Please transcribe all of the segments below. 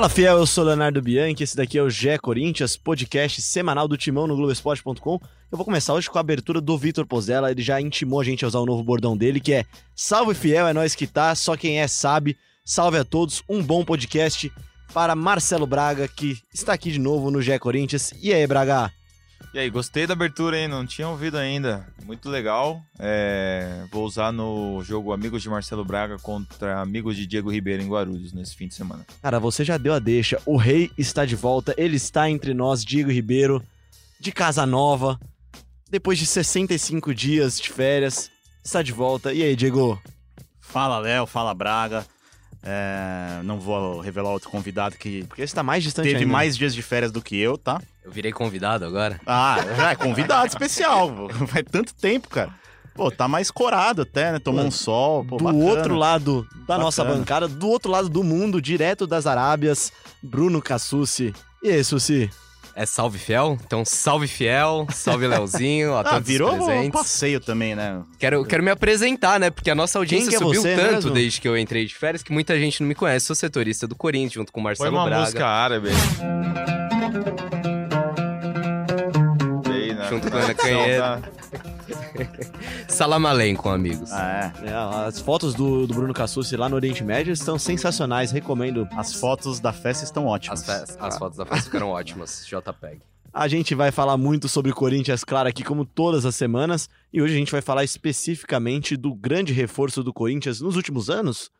Fala fiel, eu sou Leonardo Bianchi, esse daqui é o GE Corinthians, podcast semanal do Timão no Globoesporte.com. Eu vou começar hoje com a abertura do Vitor Pozella, ele já intimou a gente a usar o novo bordão dele, que é Salve fiel, é nós que tá, só quem é sabe. Salve a todos, um bom podcast para Marcelo Braga, que está aqui de novo no GE Corinthians. E aí, Braga? E aí, gostei da abertura, hein? Não tinha ouvido ainda. Muito legal. É... Vou usar no jogo Amigos de Marcelo Braga contra Amigos de Diego Ribeiro em Guarulhos nesse fim de semana. Cara, você já deu a deixa. O rei está de volta. Ele está entre nós, Diego Ribeiro, de Casa Nova. Depois de 65 dias de férias, está de volta. E aí, Diego? Fala, Léo. Fala, Braga. É, não vou revelar outro convidado que Porque está mais distante teve ainda. mais dias de férias do que eu, tá? Eu virei convidado agora? Ah, já é convidado especial. Faz tanto tempo, cara. Pô, tá mais corado até, né? Tomou Pô, um sol. Pô, do bacana. outro lado da nossa Bacana. bancada, do outro lado do mundo, direto das Arábias, Bruno Cassucci. E aí, Suci? É salve fiel? Então salve fiel, salve Leozinho, a Ah, todos virou os um presentes. passeio também, né? Quero, quero me apresentar, né? Porque a nossa audiência que é subiu você tanto mesmo? desde que eu entrei de férias que muita gente não me conhece. Sou setorista do Corinthians junto com o Foi Marcelo uma Braga. música árabe. Sei, né? Junto com a Ana Canheiro. Salam amigos. Ah, é. É, as fotos do, do Bruno Cassucci lá no Oriente Médio estão sensacionais, recomendo. As fotos da festa estão ótimas. As, fe- as fotos da festa ficaram ótimas. JPEG. A gente vai falar muito sobre Corinthians, claro, aqui como todas as semanas. E hoje a gente vai falar especificamente do grande reforço do Corinthians nos últimos anos.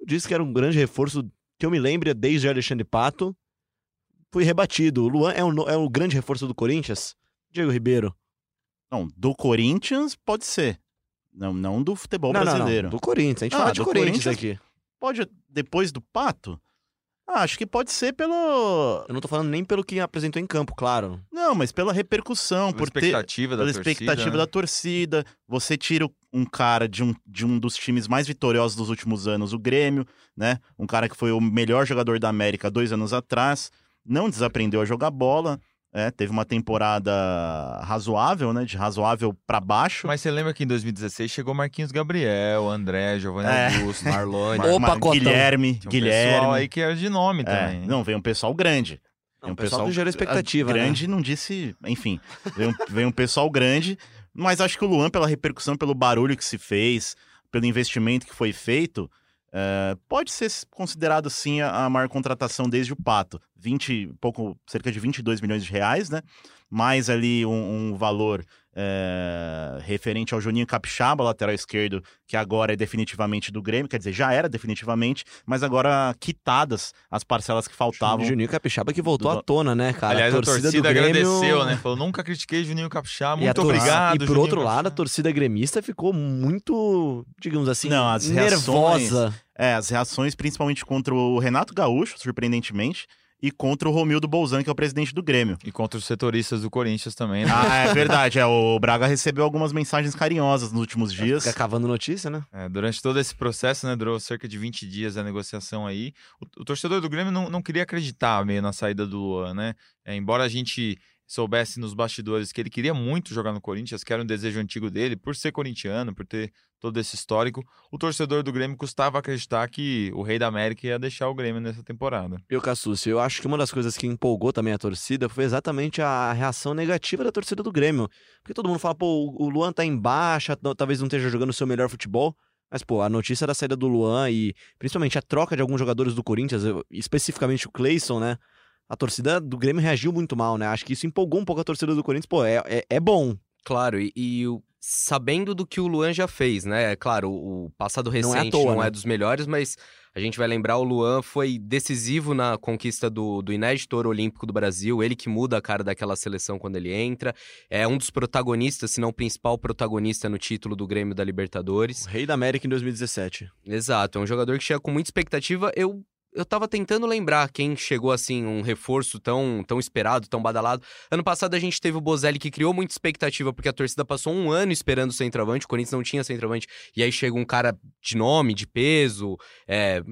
Eu disse que era um grande reforço que eu me lembre desde Alexandre Pato. Fui rebatido. O Luan é o, é o grande reforço do Corinthians? Diego Ribeiro. Não, do Corinthians pode ser. Não, não do futebol não, não, brasileiro. não, do Corinthians. A gente Ah, fala de do Corinthians, Corinthians. aqui. Pode, depois do Pato? Ah, acho que pode ser pelo... Eu não tô falando nem pelo que apresentou em campo, claro. Não, mas pela repercussão, Pela por ter... expectativa da pela torcida. expectativa né? da torcida. Você tira um cara de um, de um dos times mais vitoriosos dos últimos anos, o Grêmio, né? Um cara que foi o melhor jogador da América dois anos atrás, não desaprendeu a jogar bola, é, teve uma temporada razoável, né? De razoável pra baixo. Mas você lembra que em 2016 chegou Marquinhos Gabriel, André, Giovanni É. Augusto, Marlone. Mar-. Guilherme, Tinha um Guilherme. pessoal aí que era de nome É, também. não, veio um pessoal grande. Não, Veio o pessoal que gerou expectativa, a- né? Grande não disse, enfim, veio, um- veio um pessoal grande, mas acho que o Luan, pela repercussão, pelo barulho que se fez, pelo investimento que foi feito, é, pode ser considerado sim a, a maior contratação desde o Pato. 20, pouco, cerca de 22 milhões de reais, né? Mais ali um, um valor é, referente ao Juninho Capixaba, lateral esquerdo, que agora é definitivamente do Grêmio, quer dizer, já era definitivamente, mas agora quitadas as parcelas que faltavam. Juninho Capixaba que voltou Do- à tona, né, cara? Aliás, a torcida, do Grêmio... agradeceu, né? Falou, nunca critiquei Juninho Capixaba, a muito torcida- obrigado. e por Juninho outro lado, a Capixaba. torcida gremista ficou muito, digamos assim, Não, as reações- nervosa. É, as reações principalmente contra o Renato Gaúcho, surpreendentemente, e contra o Romildo Bolzan, que é o presidente do Grêmio. E contra os setoristas do Corinthians também, né? Ah, é verdade. É, o Braga recebeu algumas mensagens carinhosas nos últimos dias. Fica cavando notícia, né? É, durante todo esse processo, né, durou cerca de 20 dias a negociação aí. O, o torcedor do Grêmio não, não queria acreditar meio na saída do Luan, né? É, embora a gente soubesse nos bastidores que ele queria muito jogar no Corinthians, que era um desejo antigo dele, por ser corintiano, por ter todo esse histórico, o torcedor do Grêmio custava acreditar que o Rei da América ia deixar o Grêmio nessa temporada. E o Cassucci, eu acho que uma das coisas que empolgou também a torcida foi exatamente a reação negativa da torcida do Grêmio. Porque todo mundo fala, pô, o Luan tá em baixa, talvez não esteja jogando o seu melhor futebol. Mas, pô, a notícia da saída do Luan e principalmente a troca de alguns jogadores do Corinthians, especificamente o Cleison, né? A torcida do Grêmio reagiu muito mal, né? Acho que isso empolgou um pouco a torcida do Corinthians. Pô, é, é, é bom. Claro, e, e o- sabendo do que o Luan já fez, né? Claro, o, passado Não é recente toa, não né? é dos melhores, mas a gente vai lembrar o Luan foi decisivo na conquista do, do inédito ouro olímpico do Brasil, ele que muda a cara daquela seleção quando ele entra, é um dos protagonistas, se não o principal protagonista no título do Grêmio da Libertadores. O Rei da América em 2017. Exato, é um jogador que chega com muita expectativa. Eu eu tava tentando lembrar quem chegou assim, um reforço tão, tão esperado, tão badalado. Ano passado a gente teve o Bozelli que criou muita expectativa, porque a torcida passou um ano esperando o centroavante, o Corinthians não tinha centroavante, e aí chega um cara de nome, de peso, é,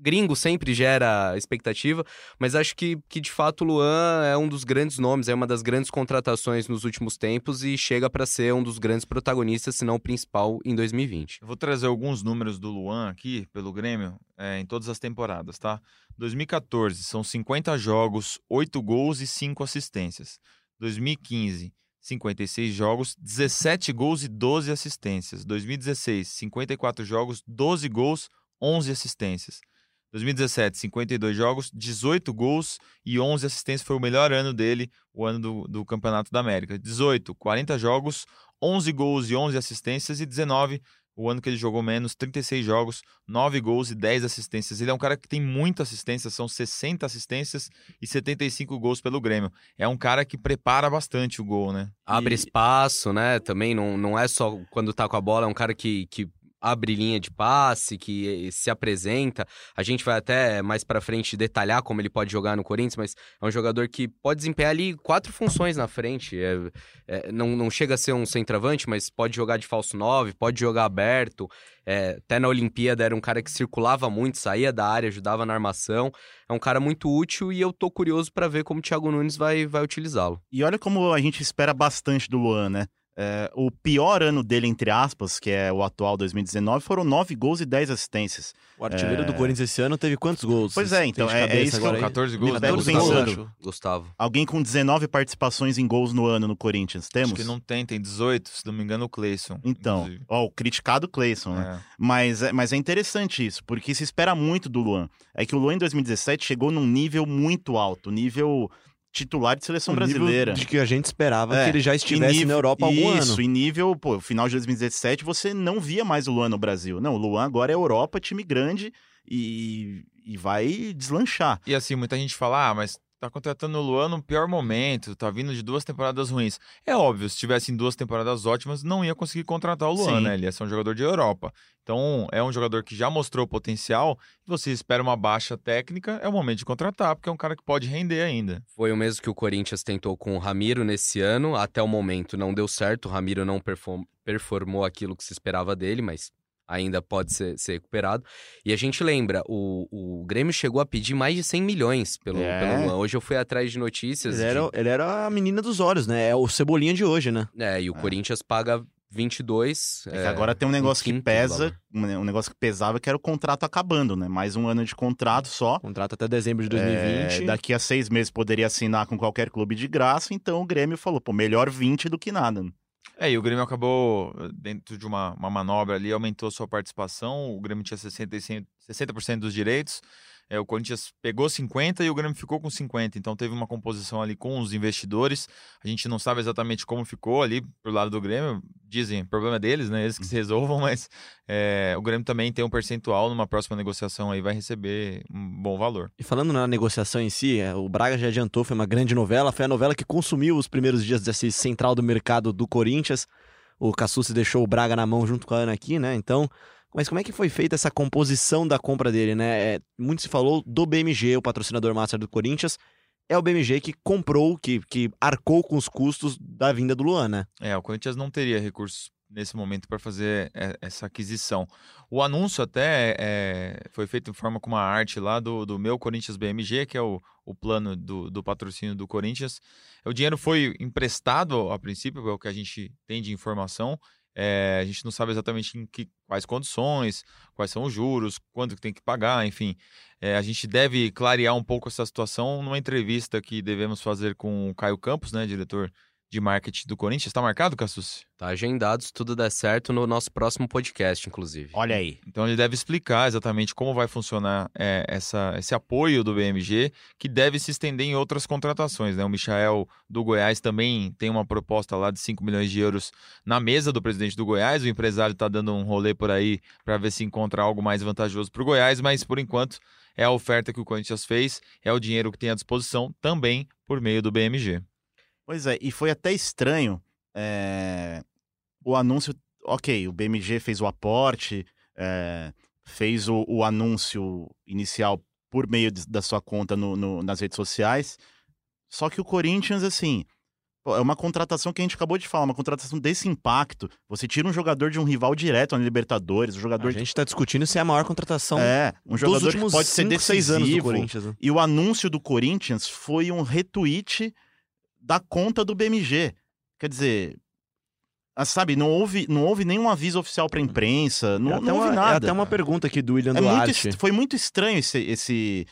gringo sempre gera expectativa, mas acho que, que de fato o Luan é um dos grandes nomes, é uma das grandes contratações nos últimos tempos e chega para ser um dos grandes protagonistas, se não o principal, em 2020. Eu vou trazer alguns números do Luan aqui, pelo Grêmio. É, em todas as temporadas, tá? 2014 são 50 jogos, 8 gols e 5 assistências. 2015, 56 jogos, 17 gols e 12 assistências. 2016, 54 jogos, 12 gols, 11 assistências. 2017, 52 jogos, 18 gols e 11 assistências. Foi o melhor ano dele, o ano do, do Campeonato da América. 18, 40 jogos, 11 gols e 11 assistências. E 19, o ano que ele jogou menos, 36 jogos, 9 gols e 10 assistências. Ele é um cara que tem muita assistência, são 60 assistências e 75 gols pelo Grêmio. É um cara que prepara bastante o gol, né? Abre E- espaço, né? Também não, não é só quando tá com a bola, é um cara que, que abre linha de passe, que eh, se apresenta. A gente vai até mais pra frente detalhar como ele pode jogar no Corinthians, mas é um jogador que pode desempenhar ali quatro funções na frente. É- é, não, não chega a ser um centroavante, mas pode jogar de falso 9, pode jogar aberto. É, até na Olimpíada era um cara que circulava muito, saía da área, ajudava na armação. É um cara muito útil e eu tô curioso pra ver como o Thiago Nunes vai, vai utilizá-lo. E olha como a gente espera bastante do Luan, né? É, o pior ano dele, entre aspas, que é o atual 2019, foram 9 gols e 10 assistências. O artilheiro É. do Corinthians esse ano teve quantos gols? Pois é, então, é- é isso que agora eu- aí? 14 gols, Me né? pego 14 pensando. Gustavo. Alguém com 19 participações em gols no ano no Corinthians, temos? Acho que não tem, tem 18, se não me engano, o Cleison. Então, inclusive. ó, o criticado Cleison, né? É. Mas, é- mas é interessante isso, porque se espera muito do Luan. É que o Luan em 2017 chegou num nível muito alto, nível titular de seleção O brasileira. De que a gente esperava É, que ele já estivesse nível- na Europa há algum Isso, ano. em nível, pô, final de 2017 você não via mais o Luan no Brasil. Não, o Luan agora é Europa, time grande e, e vai deslanchar. E assim, muita gente fala, ah, mas tá contratando o Luan no pior momento, tá vindo de duas temporadas ruins. É óbvio, se tivessem duas temporadas ótimas, não ia conseguir contratar o Luan, Sim. né? Ele ia ser um jogador de Europa. Então, é um jogador que já mostrou potencial, você espera uma baixa técnica, é o momento de contratar, porque é um cara que pode render ainda. Foi o mesmo que o Corinthians tentou com o Ramiro nesse ano. Até o momento não deu certo. O Ramiro não perform- performou aquilo que se esperava dele, mas ainda pode ser, ser recuperado. E a gente lembra, o, o Grêmio chegou a pedir mais de 100 milhões pelo, É. pelo Luan. Hoje eu fui atrás de notícias. Ele de- era, ele era a menina dos olhos, né? É o Cebolinha de hoje, né? É, e o É. Corinthians paga 22. É que agora tem um negócio que pesa, um um negócio que pesava, que era o contrato acabando, né? Mais um ano de contrato só. Contrato até dezembro de 2020. É, daqui a seis meses poderia assinar com qualquer clube de graça, então o Grêmio falou, pô, melhor 20 do que nada. É, e o Grêmio acabou, dentro de uma, uma manobra ali, aumentou sua participação. O Grêmio tinha 60%, 60% dos direitos. É, o Corinthians pegou 50% e o Grêmio ficou com 50%. Então teve uma composição ali com os investidores. A gente não sabe exatamente como ficou ali pro lado do Grêmio. Dizem, problema deles, né? Eles que se resolvam, mas é, o Grêmio também tem um percentual numa próxima negociação aí, vai receber um bom valor. E falando na negociação em si, é, o Braga já adiantou, foi uma grande novela, foi a novela que consumiu os primeiros dias desse central do mercado do Corinthians. O Cassucci deixou o Braga na mão junto com a Ana aqui, né? Então, mas como é que foi feita essa composição da compra dele, né? É, muito se falou do BMG, o patrocinador master do Corinthians. É o BMG que comprou, que, que arcou com os custos da vinda do Luan, né? É, o Corinthians não teria recursos nesse momento para fazer é, essa aquisição. O anúncio até é, foi feito em forma com uma arte lá do, do meu Corinthians BMG, que é o, o plano do, do patrocínio do Corinthians. O dinheiro foi emprestado a princípio, é o que a gente tem de informação. É, a gente não sabe exatamente em que, quais condições, quais são os juros, quanto que tem que pagar, enfim. É, a gente deve clarear um pouco essa situação numa entrevista que devemos fazer com o Caio Campos, né, diretor de marketing do Corinthians. Está marcado, Cassus? Tá agendado, se tudo der certo, no nosso próximo podcast, inclusive. Olha aí. Então ele deve explicar exatamente como vai funcionar é, essa, esse apoio do BMG, que deve se estender em outras contratações. Né? O Michael do Goiás também tem uma proposta lá de 5 milhões de euros na mesa do presidente do Goiás. O empresário está dando um rolê por aí para ver se encontra algo mais vantajoso para o Goiás, mas por enquanto é a oferta que o Corinthians fez, é o dinheiro que tem à disposição também por meio do BMG. Pois é, e foi até estranho é, o anúncio. Ok, o BMG fez o aporte, é, fez o, o anúncio inicial por meio de- da sua conta no- no- nas redes sociais. Só que o Corinthians, assim, é uma contratação que a gente acabou de falar, uma contratação desse impacto. Você tira um jogador de um rival direto na Libertadores, um A jogador. gente tá discutindo se é a maior contratação É, um jogador que pode ser seis anos do decisivo. Corinthians. né? E o anúncio do Corinthians foi um retweet da conta do BMG. Quer dizer, ah, sabe, não houve, não houve nenhum aviso oficial pra imprensa, É não, até não houve uma- nada. É até uma pergunta aqui do William É muito Duarte. est- foi muito estranho esse, esse,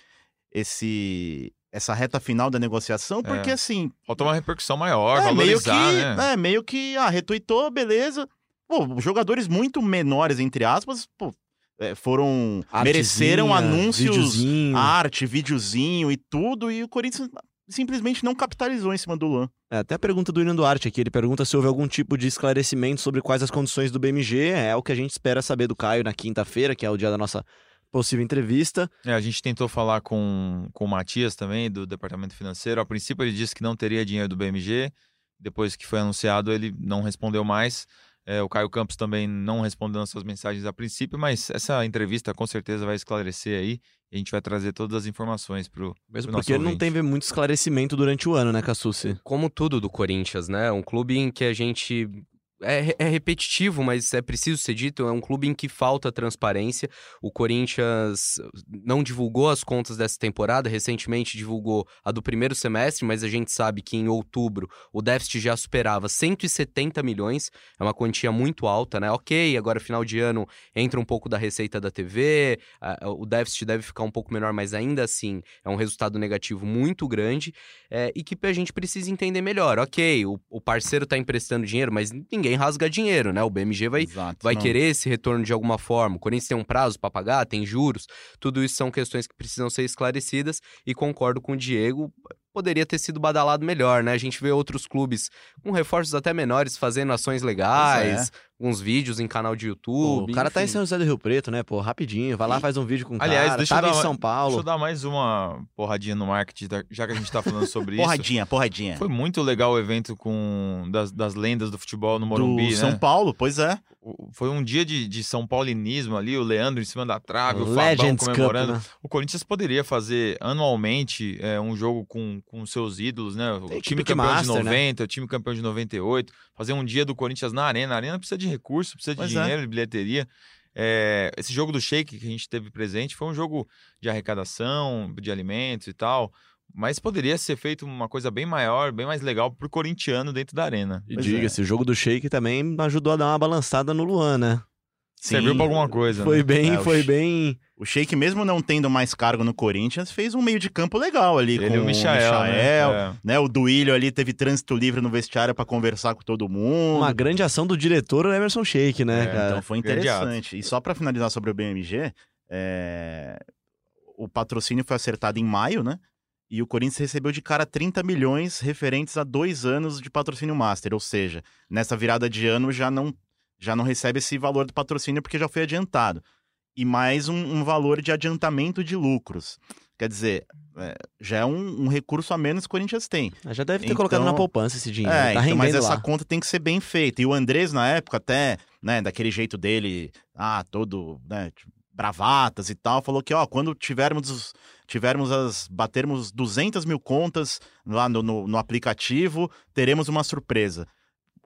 esse, essa reta final da negociação, porque É. assim, Faltou uma repercussão maior, é, meio que, valorizar, né? é, meio que, ah, retuitou, beleza. Pô, jogadores muito menores, entre aspas, pô, é, foram, mereceram Artezinha, anúncios, videozinho. arte, videozinho e tudo, e o Corinthians simplesmente não capitalizou em cima do Luan. É, até a pergunta do William Duarte aqui. Ele pergunta se houve algum tipo de esclarecimento sobre quais as condições do BMG. É o que a gente espera saber do Caio na quinta-feira, que é o dia da nossa possível entrevista. É, a gente tentou falar com, com o Matias também, do departamento financeiro. A princípio, ele disse que não teria dinheiro do BMG. Depois que foi anunciado, ele não respondeu mais. É, o Caio Campos também não respondeu nas suas mensagens a princípio, mas essa entrevista com certeza vai esclarecer aí. E a gente vai trazer todas as informações pro, Mesmo pro nosso porque não ouvinte. teve muito esclarecimento durante o ano, né, Cassucci? Como tudo do Corinthians, né? Um clube em que a gente. É, é repetitivo, mas é preciso ser dito. É um clube em que falta transparência. O Corinthians não divulgou as contas dessa temporada. Recentemente divulgou a do primeiro semestre, mas a gente sabe que em outubro o déficit já superava 170 milhões. É uma quantia muito alta, né? Ok, agora final de ano entra um pouco da receita da TV. o déficit deve ficar um pouco menor, mas ainda assim é um resultado negativo muito grande é, e que a gente precisa entender melhor. Ok, o, o parceiro está emprestando dinheiro, mas ninguém rasga dinheiro, né? O BMG vai, Exato, vai não. querer esse retorno de alguma forma. O Corinthians tem um prazo para pagar, tem juros. Tudo isso são questões que precisam ser esclarecidas e concordo com o Diego. Poderia ter sido badalado melhor, né? A gente vê outros clubes com reforços até menores fazendo ações legais, uns vídeos em canal de Pô, YouTube. o cara tá em enfim. São José do Rio Preto, né? Pô, rapidinho. Vai lá, faz um vídeo com o Aliás, cara. deixa eu Tava dar em São Deixa Paulo. eu dar mais uma porradinha no marketing, da- já que a gente tá falando sobre isso. Porradinha, porradinha. Foi muito legal o evento com das, das lendas do futebol no Morumbi, do né? São Paulo, pois é. Foi um dia de, de São Paulinismo ali, o Leandro em cima da trave, o Fabão Legends Cup, comemorando. né? O Corinthians poderia fazer anualmente é, um jogo com, com seus ídolos, né? O Tem time campeão de master, né? 90, o time campeão de 98. Fazer um dia do Corinthians na arena. A arena precisa de recurso, precisa de Pois é. dinheiro, de bilheteria. É, esse jogo do Shake que a gente teve presente foi um jogo de arrecadação, de alimentos e tal. Mas poderia ser feito uma coisa bem maior, bem mais legal pro corintiano dentro da arena. E diga-se, o jogo do Shake também ajudou a dar uma balançada no Luan, né? Serviu pra alguma coisa. Foi né? bem, É, o foi Sh- bem. O Sheik, mesmo não tendo mais cargo no Corinthians, fez um meio de campo legal ali Ele com o Michael, né? Michael, É. né? O Duílio ali teve trânsito livre no vestiário pra conversar com todo mundo. Uma grande ação do diretor, o Emerson Shake, né, É, cara? Então foi interessante. E só pra finalizar sobre o BMG, é, o patrocínio foi acertado em maio, né? E o Corinthians recebeu de cara 30 milhões referentes a dois anos de patrocínio master. Ou seja, nessa virada de ano já não, já não recebe esse valor do patrocínio porque já foi adiantado. E mais um, um valor de adiantamento de lucros. Quer dizer, é, já é um, um recurso a menos que o Corinthians tem. Já deve ter Então- colocado na poupança esse dinheiro. É, tá então, mas essa lá. conta tem que ser bem feita. E o Andrés, na época, até, né, daquele jeito dele, ah, todo, né, bravatas e tal, falou que, ó, quando tivermos, os- tivermos as, batermos 200 mil contas lá no, no, no aplicativo, teremos uma surpresa.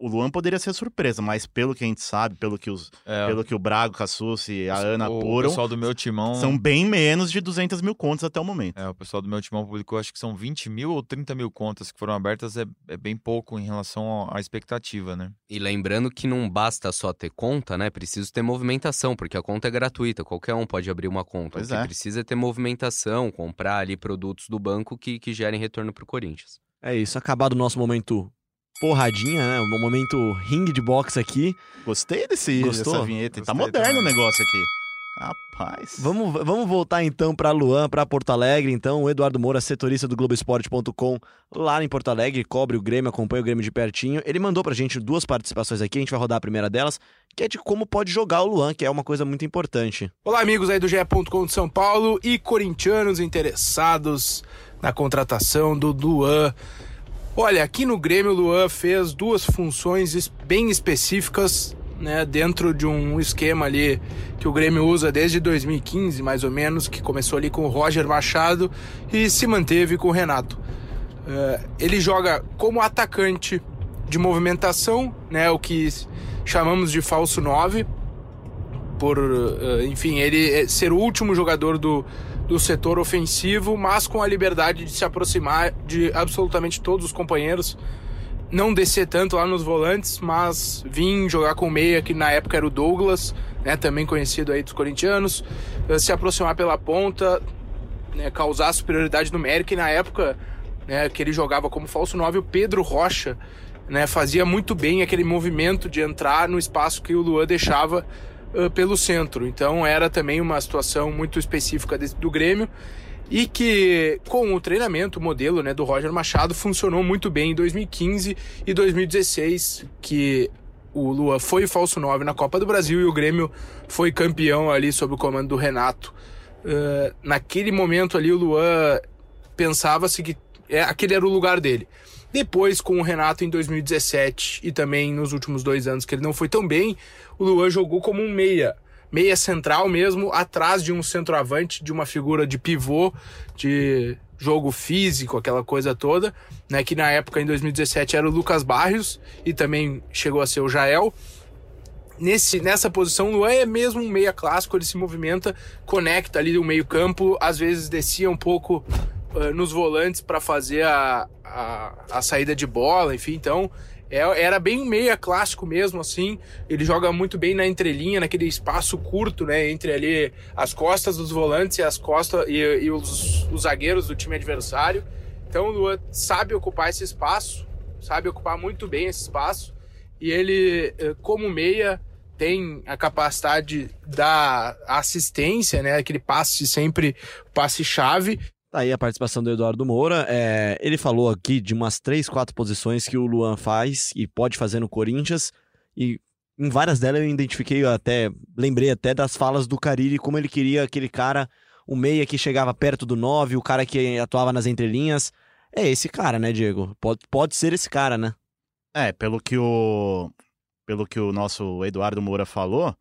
O Luan poderia ser surpresa, mas pelo que a gente sabe, pelo que, os, É, pelo que o Brago, Cassus e a Ana o apuram, pessoal do meu timão. são bem menos de 200 mil contas até o momento. É, o pessoal do meu timão publicou, acho que são 20 mil ou 30 mil contas que foram abertas, é, é bem pouco em relação à expectativa, né? E lembrando que não basta só ter conta, né? Preciso ter movimentação, porque a conta é gratuita, qualquer um pode abrir uma conta. Pois o que é. precisa é ter movimentação, comprar ali produtos do banco que, que gerem retorno pro Corinthians. É isso, acabado o nosso momento porradinha, né? O momento ringue de boxe aqui. Gostei desse, Gostou? dessa vinheta. tá Gostei moderno também. o negócio aqui. Rapaz. Vamos, vamos voltar então para Luan, para Porto Alegre. Então, o Eduardo Moura, setorista do Globoesporte.com, lá em Porto Alegre, cobre o Grêmio, acompanha o Grêmio de pertinho. Ele mandou pra gente duas participações aqui, a gente vai rodar a primeira delas, que é de como pode jogar o Luan, que é uma coisa muito importante. Olá, amigos aí do GE. de São Paulo e corintianos interessados na contratação do Luan. Olha, aqui no Grêmio, o Luan fez duas funções es- bem específicas, né, dentro de um esquema ali que o Grêmio usa desde 2015, mais ou menos, que começou ali com o Roger Machado e se manteve com o Renato. Eh, ele joga como atacante de movimentação, né, o que chamamos de falso 9, por, eh, enfim, ele é- ser o último jogador do, do setor ofensivo, mas com a liberdade de se aproximar de absolutamente todos os companheiros. Não descer tanto lá nos volantes, mas vir jogar com meia, que na época era o Douglas, né, também conhecido aí dos corintianos, eh, se aproximar pela ponta, né, causar superioridade numérica, e na época né, que ele jogava como falso 9, o Pedro Rocha né, fazia muito bem aquele movimento de entrar no espaço que o Luan deixava uh, pelo centro. Então era também uma situação muito específica do Grêmio e que com o treinamento, o modelo né, do Roger Machado funcionou muito bem em 2015 e 2016, que o Lua foi falso 9 na Copa do Brasil e o Grêmio foi campeão ali sob o comando do Renato. Uh, naquele momento ali o Luan pensava-se que é, aquele era o lugar dele. Depois, com o Renato em 2017 e também nos últimos dois anos que ele não foi tão bem, o Luan jogou como um meia. Meia central mesmo, atrás de um centroavante, de uma figura de pivô, de jogo físico, aquela coisa toda, né? Que na época, em 2017, era o Lucas Barrios e também chegou a ser o Jael. Nesse, nessa posição, o Luan é mesmo um meia clássico, ele se movimenta, conecta ali o meio campo, às vezes descia um pouco uh, nos volantes para fazer a, a, a, saída de bola, enfim, então é, era bem meia clássico mesmo, assim. Ele joga muito bem na entrelinha, naquele espaço curto, né? Entre ali as costas dos volantes e as costas e, e os, os, zagueiros do time adversário. Então o Luan sabe ocupar esse espaço, sabe ocupar muito bem esse espaço. E ele, eh, como meia, tem a capacidade da assistência, né? Aquele passe sempre, passe-chave. Tá aí a participação do Eduardo Moura. É, ele falou aqui de umas três, quatro posições que o Luan faz e pode fazer no Corinthians. E em várias delas eu identifiquei até, lembrei até das falas do Cariri, como ele queria aquele cara, o meia que chegava perto do nove, o cara que atuava nas entrelinhas. É esse cara, né, Diego? Pode, pode ser esse cara, né? É, pelo que o pelo que o nosso Eduardo Moura falou,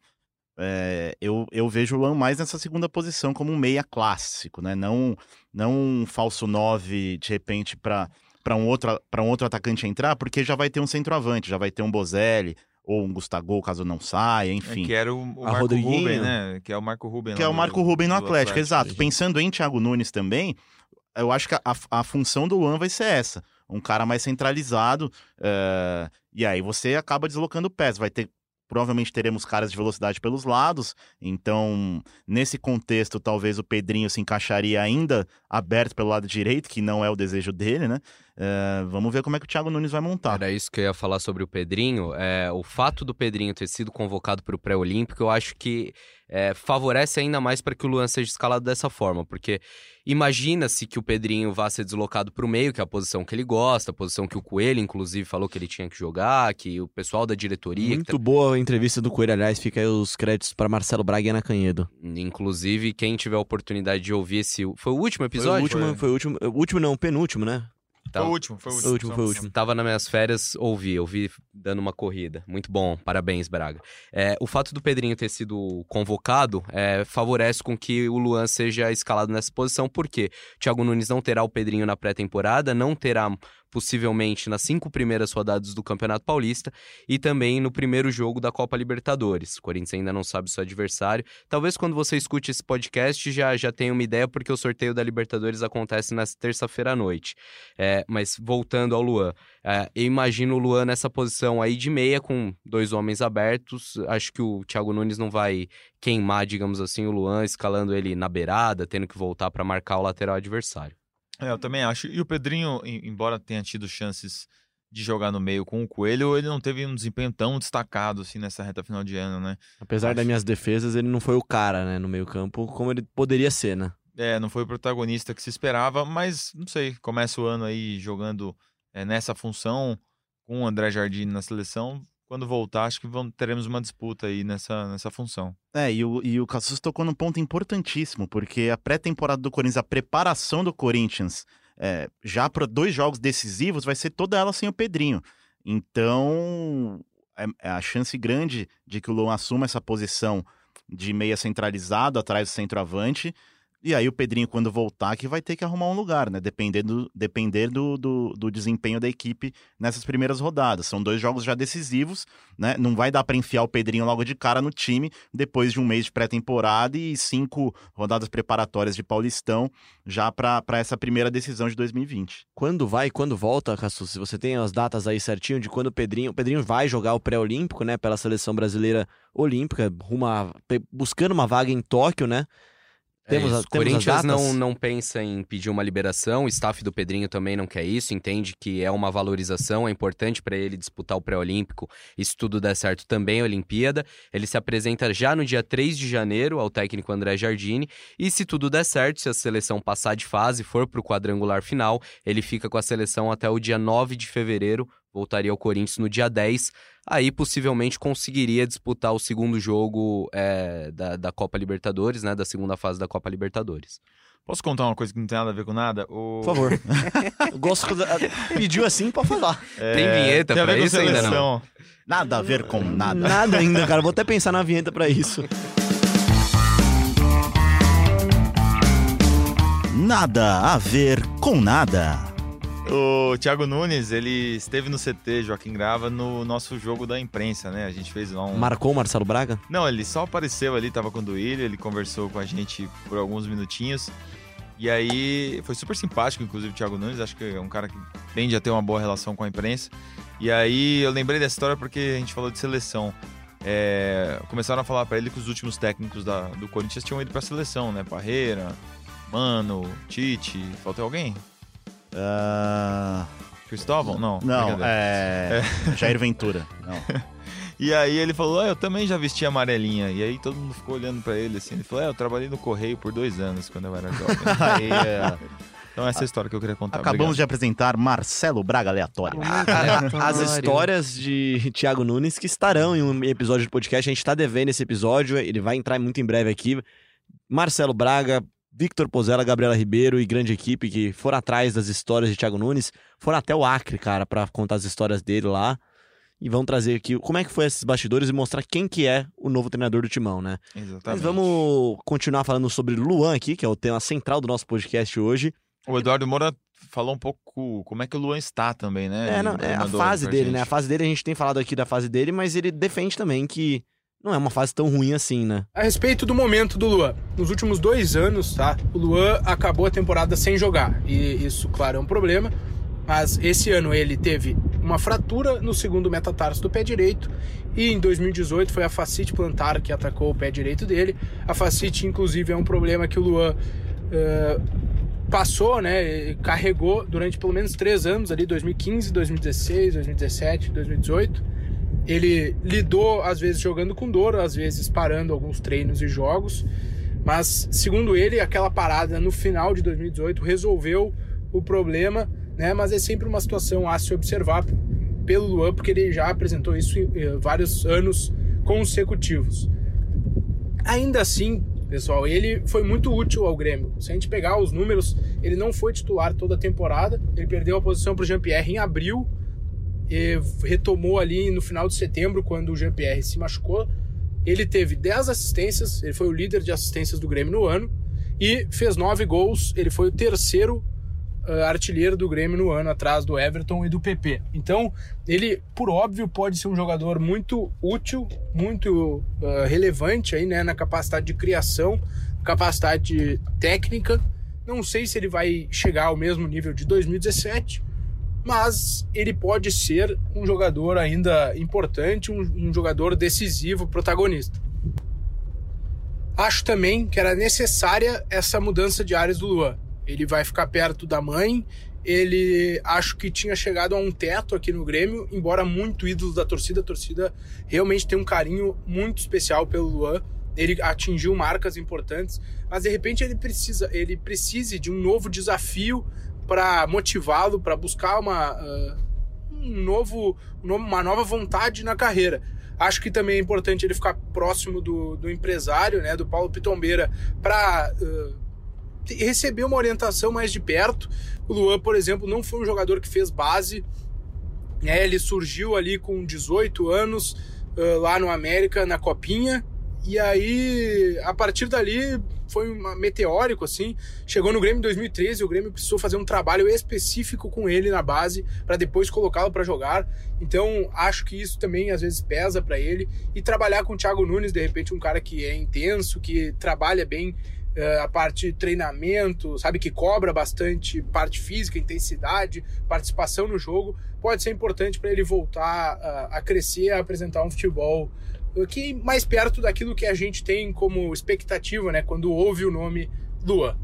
é, eu, eu vejo o Luan mais nessa segunda posição como um meia clássico, né? Não, não um falso 9 de repente para para um outro para um outro atacante entrar, porque já vai ter um centroavante, já vai ter um Bozelli ou um Gustavo, caso não saia, enfim. É, que era o, o Marco Ruben, né? Que é o Marco Ruben. Que é o Marco Ruben no Atlético, Atlético, exato. Pensando em Thiago Nunes também, eu acho que a, a função do Luan vai ser essa. Um cara mais centralizado, uh, e aí você acaba deslocando pés. Vai ter provavelmente teremos caras de velocidade pelos lados, então nesse contexto talvez o Pedrinho se encaixaria ainda aberto pelo lado direito, que não é o desejo dele, né? Uh, vamos ver como é que o Thiago Nunes vai montar. Era isso que eu ia falar sobre o Pedrinho. É, o fato do Pedrinho ter sido convocado para o pré-olímpico, eu acho que é, favorece ainda mais para que o Luan seja escalado dessa forma, porque imagina-se que o Pedrinho vá ser deslocado para o meio, que é a posição que ele gosta, a posição que o Coelho, inclusive, falou que ele tinha que jogar, que o pessoal da diretoria. Muito tá... boa a entrevista do Coelho, aliás, fica aí os créditos para Marcelo Braga e Ana Canhedo. Inclusive, quem tiver a oportunidade de ouvir esse. Foi o último episódio? Foi o último, foi, foi o último. O último não, o penúltimo, né? Tá. Foi o último, foi o último. Foi o último, foi o último. Tava nas minhas férias, ouvi, ouvi dando uma corrida. Muito bom, parabéns, Braga. É, o fato do Pedrinho ter sido convocado é, favorece com que o Luan seja escalado nessa posição, porque Thiago Nunes não terá o Pedrinho na pré-temporada, não terá possivelmente nas cinco primeiras rodadas do Campeonato Paulista e também no primeiro jogo da Copa Libertadores. O Corinthians ainda não sabe seu adversário. Talvez quando você escute esse podcast já, já tenha uma ideia, porque o sorteio da Libertadores acontece na terça-feira à noite. É, mas voltando ao Luan, é, eu imagino o Luan nessa posição aí de meia, com dois homens abertos. Acho que o Thiago Nunes não vai queimar, digamos assim, o Luan, escalando ele na beirada, tendo que voltar para marcar o lateral adversário. É, eu também acho. E o Pedrinho, embora tenha tido chances de jogar no meio com o Coelho, ele não teve um desempenho tão destacado assim nessa reta final de ano, né? Apesar acho... das minhas defesas, ele não foi o cara, né, no meio campo, como ele poderia ser, né? É, não foi o protagonista que se esperava, mas não sei, começa o ano aí jogando é, nessa função com o André Jardim na seleção, quando voltar, acho que teremos uma disputa aí nessa, nessa função. É, e o, e o Cassus tocou num ponto importantíssimo, porque a pré-temporada do Corinthians, a preparação do Corinthians, é, já para dois jogos decisivos, vai ser toda ela sem o Pedrinho. Então, é, é a chance grande de que o Luan assuma essa posição de meia centralizado atrás do centroavante E aí o Pedrinho, quando voltar, que vai ter que arrumar um lugar, né? Depender do, depender do, do, do desempenho da equipe nessas primeiras rodadas. São dois jogos já decisivos, né? Não vai dar para enfiar o Pedrinho logo de cara no time, depois de um mês de pré-temporada e cinco rodadas preparatórias de Paulistão, já para essa primeira decisão de 2020. Quando vai quando volta, Cassu? Se você tem as datas aí certinho de quando o Pedrinho. O Pedrinho vai jogar o pré-olímpico, né? Pela seleção brasileira olímpica, rumo a, buscando uma vaga em Tóquio, né? Temos, é Corinthians não, não pensa em pedir uma liberação, o staff do Pedrinho também não quer isso, entende que é uma valorização, é importante para ele disputar o pré-olímpico e se tudo der certo também a Olimpíada. Ele se apresenta já no dia 3 de janeiro ao técnico André Jardine e se tudo der certo, se a seleção passar de fase e for para o quadrangular final, ele fica com a seleção até o dia 9 de fevereiro, voltaria ao Corinthians no dia 10, aí possivelmente conseguiria disputar o segundo jogo é, da, da Copa Libertadores, né? Da segunda fase da Copa Libertadores. Posso contar uma coisa que não tem nada a ver com nada? O... Por favor. Eu gosto quando pediu assim pra falar. É... Tem vinheta tem pra isso ainda não? Nada a ver com nada. Nada ainda, cara. Vou até pensar na vinheta para isso. Nada a ver com nada. O Thiago Nunes, ele esteve no CT, Joaquim Grava, no nosso jogo da imprensa, né? A gente fez lá um. Marcou o Marcelo Braga? Não, ele só apareceu ali, tava com o Duílio, ele conversou com a gente por alguns minutinhos. E aí foi super simpático, inclusive, o Thiago Nunes. Acho que é um cara que tende a ter uma boa relação com a imprensa. E aí eu lembrei dessa história porque a gente falou de seleção. É, começaram a falar para ele que os últimos técnicos da, do Corinthians tinham ido pra seleção, né? Parreira, Mano, Tite, faltou alguém? Uh... Cristóvão? Não. Não, é... é... Jair Ventura. Não. e aí ele falou, ah, eu também já vesti amarelinha. E aí todo mundo ficou olhando para ele assim. Ele falou, é, eu trabalhei no Correio por dois anos quando eu era jovem. aí, é... Então essa é a história que eu queria contar. Acabamos Obrigado. de apresentar Marcelo Braga Aleatório. As histórias de Thiago Nunes que estarão em um episódio de podcast. A gente tá devendo esse episódio, ele vai entrar muito em breve aqui. Marcelo Braga, Victor Pozella, Gabriela Ribeiro e grande equipe que foram atrás das histórias de Thiago Nunes, foram até o Acre, cara, para contar as histórias dele lá. E vão trazer aqui como é que foi esses bastidores e mostrar quem que é o novo treinador do Timão, né? Exatamente. Mas vamos continuar falando sobre Luan aqui, que é o tema central do nosso podcast hoje. O Eduardo Moura falou um pouco como é que o Luan está também, né? É, não, é a fase dele, né? A fase dele, a gente tem falado aqui da fase dele, mas ele defende também que não é uma fase tão ruim assim, né? A respeito do momento do Luan, nos últimos dois anos, tá? O Luan acabou a temporada sem jogar. E isso, claro, é um problema. Mas esse ano ele teve uma fratura no segundo metatarso do pé direito. E em 2018 foi a fascite plantar que atacou o pé direito dele. A fascite, inclusive, é um problema que o Luan uh, passou, né? Carregou durante pelo menos três anos ali, 2015, 2016, 2017, 2018 ele lidou, às vezes, jogando com dor, às vezes parando alguns treinos e jogos. Mas, segundo ele, aquela parada no final de 2018 resolveu o problema, né? Mas é sempre uma situação a se observar pelo Luan, porque ele já apresentou isso em eh, vários anos consecutivos. Ainda assim, pessoal, ele foi muito útil ao Grêmio. Se a gente pegar os números, ele não foi titular toda a temporada, ele perdeu a posição para o Jean-Pierre em abril, retomou ali no final de setembro, quando o Jean-Pierre se machucou. Ele teve 10 assistências, ele foi o líder de assistências do Grêmio no ano e fez 9 gols. Ele foi o terceiro uh, artilheiro do Grêmio no ano, atrás do Everton e do PP. Então, ele, por óbvio, pode ser um jogador muito útil, muito uh, relevante aí, né, na capacidade de criação, capacidade técnica. Não sei se ele vai chegar ao mesmo nível de 2017, mas ele pode ser um jogador ainda importante, um, um jogador decisivo, protagonista. Acho também que era necessária essa mudança de áreas do Luan. Ele vai ficar perto da mãe, ele acho que tinha chegado a um teto aqui no Grêmio, embora muito ídolo da torcida, a torcida realmente tem um carinho muito especial pelo Luan. Ele atingiu marcas importantes, mas de repente ele precisa, ele precise de um novo desafio para motivá-lo, para buscar uma, uh, um novo, uma nova vontade na carreira. Acho que também é importante ele ficar próximo do, do empresário, né, do Paulo Pitombeira, para uh, receber uma orientação mais de perto. O Luan, por exemplo, não foi um jogador que fez base. Né, ele surgiu ali com 18 anos uh, lá no América, na Copinha, e aí, a partir dali, foi uma, meteórico, assim. Chegou no Grêmio em 2013, o Grêmio precisou fazer um trabalho específico com ele na base, para depois colocá-lo para jogar. Então, acho que isso também às vezes pesa para ele. E trabalhar com o Thiago Nunes, de repente, um cara que é intenso, que trabalha bem uh, a parte de treinamento, sabe, que cobra bastante parte física, intensidade, participação no jogo, pode ser importante para ele voltar uh, a crescer, a apresentar um futebol que mais perto daquilo que a gente tem como expectativa, né, quando ouve o nome Luan.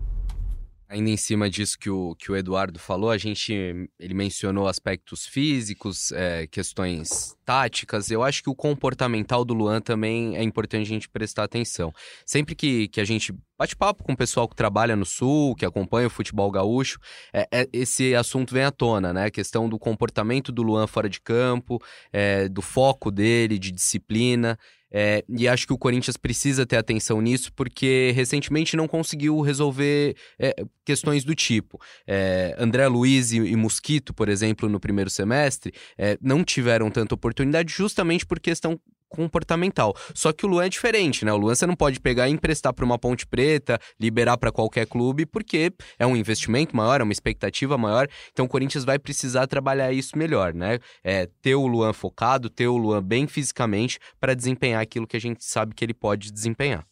Ainda em cima disso que o, que o Eduardo falou, a gente ele mencionou aspectos físicos, é, questões táticas. Eu acho que o comportamental do Luan também é importante a gente prestar atenção. Sempre que, que a gente bate papo com o pessoal que trabalha no Sul, que acompanha o futebol gaúcho, é, é, esse assunto vem à tona, né? A questão do comportamento do Luan fora de campo, é, do foco dele, de disciplina. É, e acho que o Corinthians precisa ter atenção nisso, porque recentemente não conseguiu resolver é, questões do tipo. É, André Luiz e, e, Mosquito, por exemplo, no primeiro semestre, é, não tiveram tanta oportunidade justamente por questão comportamental. Só que o Luan é diferente, né? O Luan você não pode pegar e emprestar para uma Ponte Preta, liberar para qualquer clube, porque é um investimento maior, é uma expectativa maior. Então o Corinthians vai precisar trabalhar isso melhor, né? É, ter o Luan focado, ter o Luan bem fisicamente para desempenhar aquilo que a gente sabe que ele pode desempenhar.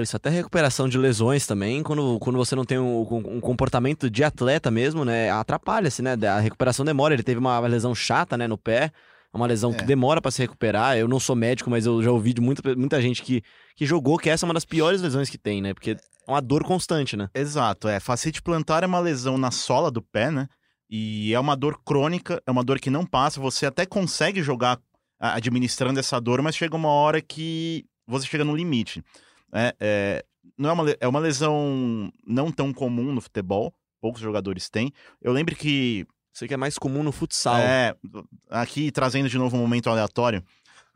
Isso, até recuperação de lesões também, quando, quando você não tem um, um comportamento de atleta mesmo, né? Atrapalha-se, né? A recuperação demora. Ele teve uma lesão chata, né, no pé. É uma lesão é. que demora para se recuperar. Eu não sou médico, mas eu já ouvi de muita, muita gente que, que jogou que essa é uma das piores lesões que tem, né? Porque é uma dor constante, né? Exato, é. Facite plantar é uma lesão na sola do pé, né? E é uma dor crônica, é uma dor que não passa. Você até consegue jogar administrando essa dor, mas chega uma hora que você chega no limite. É, é, não é, uma, é uma lesão não tão comum no futebol, poucos jogadores têm. Eu lembro que Sei que é mais comum no futsal. É, aqui trazendo de novo um momento aleatório.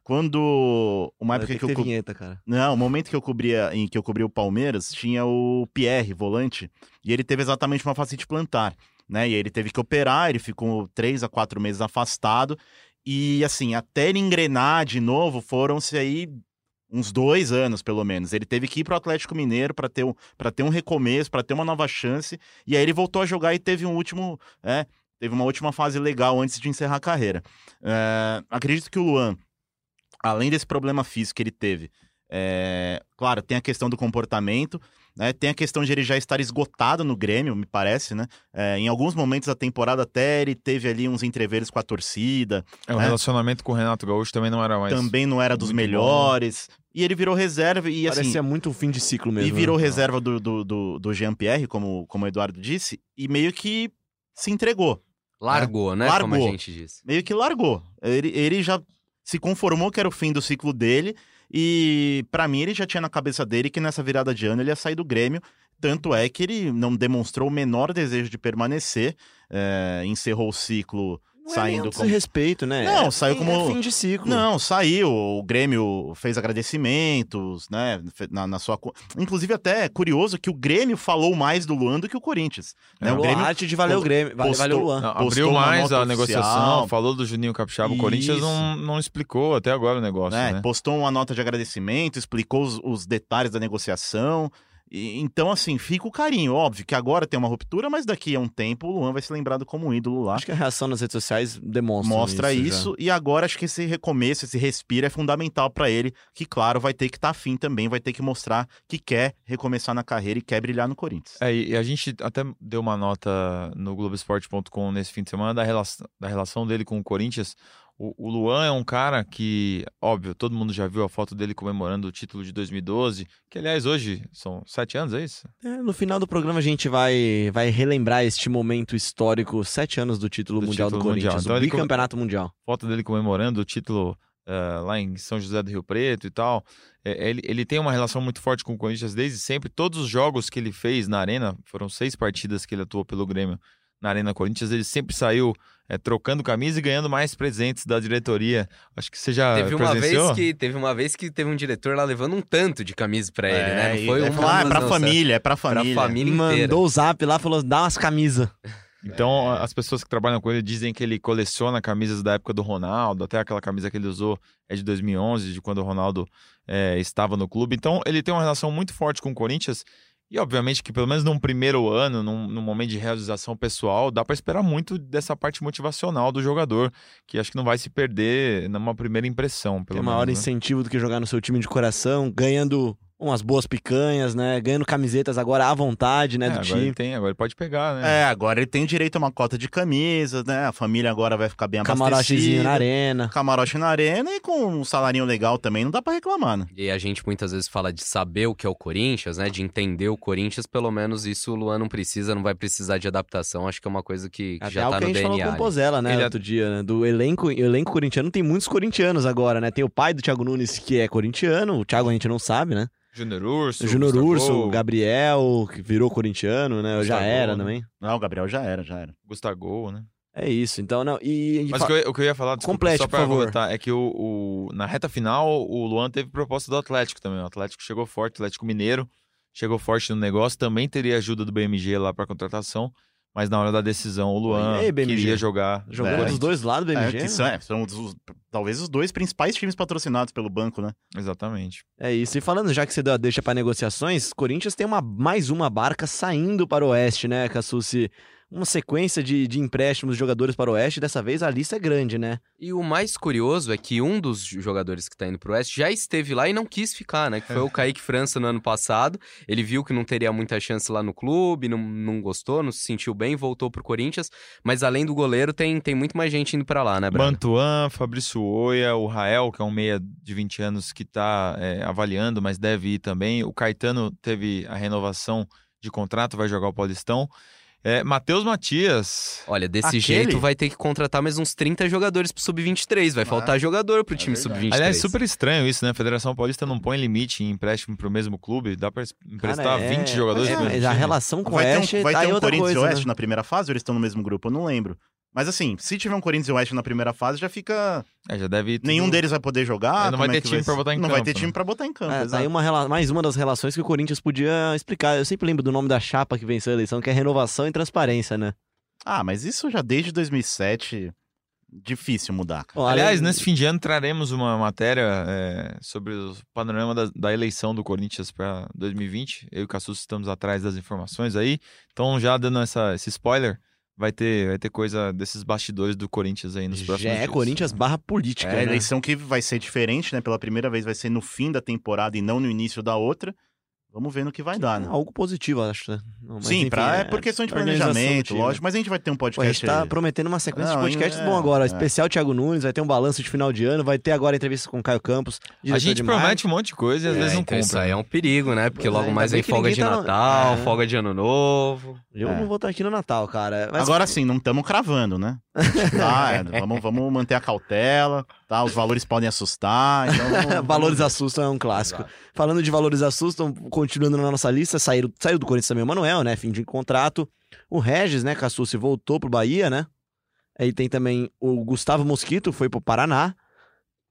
Quando. Uma época que, que eu. Co... vinheta, cara. Não, o momento que eu cobria, em que eu cobri o Palmeiras, tinha o Pierre, volante, e ele teve exatamente uma facite plantar. Né? E ele teve que operar, ele ficou três a quatro meses afastado. E assim, até ele engrenar de novo, foram-se aí uns dois anos, pelo menos. Ele teve que ir para o Atlético Mineiro para ter, um, ter um recomeço, para ter uma nova chance. E aí ele voltou a jogar e teve um último. É, teve uma última fase legal antes de encerrar a carreira. É, acredito que o Luan, além desse problema físico que ele teve, é, claro, tem a questão do comportamento, né? Tem a questão de ele já estar esgotado no Grêmio, me parece, né? É, em alguns momentos da temporada até ele teve ali uns entreveros com a torcida. É, o né? relacionamento com o Renato Gaúcho também não era mais. Também não era dos melhores. Bom. E ele virou reserva e assim. Parecia muito o fim de ciclo mesmo. E virou né? reserva do, do, do, do Jean-Pierre, como, como o Eduardo disse, e meio que se entregou. Largou, né? Largou. Como a gente disse. Meio que largou. Ele, ele já se conformou que era o fim do ciclo dele. E para mim ele já tinha na cabeça dele que nessa virada de ano ele ia sair do Grêmio. Tanto é que ele não demonstrou o menor desejo de permanecer. É, encerrou o ciclo não saindo é como respeito, né? Não, é, saiu como é fim de ciclo. Não, saiu. O Grêmio fez agradecimentos, né? Na, na sua, inclusive até é curioso que o Grêmio falou mais do Luan do que o Corinthians. Né? É, o Grêmio arte de valer o Grêmio, postou, valeu o Luan. Não, abriu mais a negociação, falou do Juninho Capixaba. O Corinthians não, não explicou até agora o negócio, né? né? Postou uma nota de agradecimento, explicou os, os detalhes da negociação. E, então, assim, fica o carinho. Óbvio que agora tem uma ruptura, mas daqui a um tempo o Luan vai ser lembrado como um ídolo lá. Acho que a reação nas redes sociais demonstra Mostra isso. isso e agora acho que esse recomeço, esse respiro é fundamental para ele, que, claro, vai ter que estar tá afim também, vai ter que mostrar que quer recomeçar na carreira e quer brilhar no Corinthians. É, e a gente até deu uma nota no Globoesporte.com nesse fim de semana da relação, da relação dele com o Corinthians. O, o, Luan é um cara que, óbvio, todo mundo já viu a foto dele comemorando o título de 2012, que aliás hoje são sete anos, é isso? É, no final do programa a gente vai, vai relembrar este momento histórico, sete anos do título do mundial título do Corinthians, mundial. Então, o bicampeonato come... mundial. Foto dele comemorando o título uh, lá em São José do Rio Preto e tal. É, ele, ele tem uma relação muito forte com o Corinthians desde sempre. Todos os jogos que ele fez na Arena, foram seis partidas que ele atuou pelo Grêmio na Arena Corinthians, ele sempre saiu é, trocando camisa e ganhando mais presentes da diretoria. Acho que você já teve uma presenciou? vez que Teve uma vez que teve um diretor lá levando um tanto de camisa para ele, né? Não foi é, uma, é pra família, é pra família. Pra família inteira. Mandou o zap lá, falou, dá umas camisas. Então, as pessoas que trabalham com ele dizem que ele coleciona camisas da época do Ronaldo, até aquela camisa que ele usou é de 2011, de quando o Ronaldo é, estava no clube. Então, ele tem uma relação muito forte com o Corinthians. E, obviamente, que pelo menos num primeiro ano, num, num momento de realização pessoal, dá para esperar muito dessa parte motivacional do jogador, que acho que não vai se perder numa primeira impressão. Pelo Tem menos, maior né? incentivo do que jogar no seu time de coração, ganhando umas boas picanhas, né? Ganhando camisetas agora à vontade, né? É, do agora time. ele tem, agora ele pode pegar, né? É, agora ele tem direito a uma cota de camisas, né? A família agora vai ficar bem Camarotezinho na abastecida. arena. Camarote na arena e com um salarinho legal também, não dá pra reclamar, né? E a gente muitas vezes fala de saber o que é o Corinthians, né? De entender o Corinthians, pelo menos isso o Luan não precisa, não vai precisar de adaptação. Acho que é uma coisa que, que Até já tá que a no gente falou DNA. com o. Pozella, né, Ele é- outro dia, né? Do elenco, elenco corintiano tem muitos corintianos agora, né? Tem o pai do Thiago Nunes, que é corintiano, o Thiago a gente não sabe, né? Júnior Urso. O Júnior Urso, o Gabriel, que virou corintiano, né? Já Gustavo, era né? também. Não, o Gabriel já era, já era. Gustavo, né? É isso, então, não. E, e Mas fa- o que, eu, o que eu ia falar, desculpa, Complete, só por pra favor. comentar, é que o, o- na reta final o Luan teve proposta do Atlético também. O Atlético chegou forte, o Atlético Mineiro chegou forte no negócio, também teria ajuda do BMG lá pra contratação, mas na hora da decisão o Luan aí, BMG? queria jogar. jogou É. dos dois lados do É, BMG. que são, é, são os- talvez os dois principais times patrocinados pelo banco, né? Exatamente. É isso. E falando já que você deu a deixa pra negociações, Corinthians tem uma, mais uma barca saindo para o Oeste, né, Cassucci? Uma sequência de, de empréstimos de jogadores para o Oeste. Dessa vez a lista é grande, né? E o mais curioso é que um dos jogadores que tá indo pro Oeste já esteve lá e não quis ficar, né? Que foi o Kaique França no ano passado. Ele viu que não teria muita chance lá no clube, não, não gostou, não se sentiu bem, voltou pro Corinthians. Mas além do goleiro, tem, tem muito mais gente indo pra lá, né, Braga? Mantuan, Fabrício Oia, o Rael, que é um meia de 20 anos que tá é, avaliando, mas deve ir também. O Caetano teve a renovação de contrato, vai jogar o Paulistão. É, Matheus Matias, Olha, desse Aquele? jeito vai ter que contratar mais uns 30 jogadores pro Sub-23. Vai Ah, faltar jogador pro é time verdade. Sub-23. Aliás, super estranho isso, né? A Federação Paulista não põe limite em empréstimo pro mesmo clube. Dá pra emprestar Cara, é- 20 jogadores é, a relação com o vai ter Oeste um, vai tá ter um Corinthians coisa, Oeste né? na primeira fase ou eles estão no mesmo grupo? Eu não lembro. Mas assim, se tiver um Corinthians e Oeste na primeira fase, já fica. É, já deve tudo- Nenhum deles vai poder jogar. É, não vai ter é time pra ser? botar em Não vai campo, ter né? time pra botar em campo. É, exato. aí uma rela- mais uma das relações que o Corinthians podia explicar. Eu sempre lembro do nome da chapa que venceu a eleição, que é renovação e transparência, né? Ah, mas isso já desde 2007. Difícil mudar. cara. Aliás, nesse fim de ano traremos uma matéria é, sobre o panorama da, da eleição do Corinthians para 2020. Eu e o Cassus estamos atrás das informações aí. Então, já dando essa, esse spoiler, vai ter, vai ter coisa desses bastidores do Corinthians aí nos próximos já é dias. Corinthians barra política, É, a né? eleição que vai ser diferente, né? Pela primeira vez vai ser no fim da temporada e não no início da outra. Vamos ver no que vai dar, né? Algo positivo, acho. né? Não, Sim, enfim, pra, é por questão de planejamento, lógico. Mas a gente vai ter um Pô, a podcast. gente tá prometendo uma sequência Não, de podcasts é, bom agora. é. Especial Thiago Nunes, vai ter um balanço de final de ano, vai ter agora a entrevista com o Caio Campos. A gente promete um monte de coisa e às É, vezes não então cumpre. isso aí é um perigo, né? Porque Pois é, logo ainda mais que folga de tá Natal, É. folga de Ano Novo. Eu É. não vou estar aqui no Natal, cara. Mas Agora sim, não estamos cravando, né? Tá, é, vamos, vamos manter a cautela, tá? Os valores podem assustar. Então Valores assustam é um clássico. Falando de valores assustam, continuando na nossa lista, saiu, saiu do Corinthians também o Manuel, né? Fim de contrato. O Regis, né, Cassucci, voltou pro Bahia, né? Aí tem também o Gustavo Mosquito, foi pro Paraná.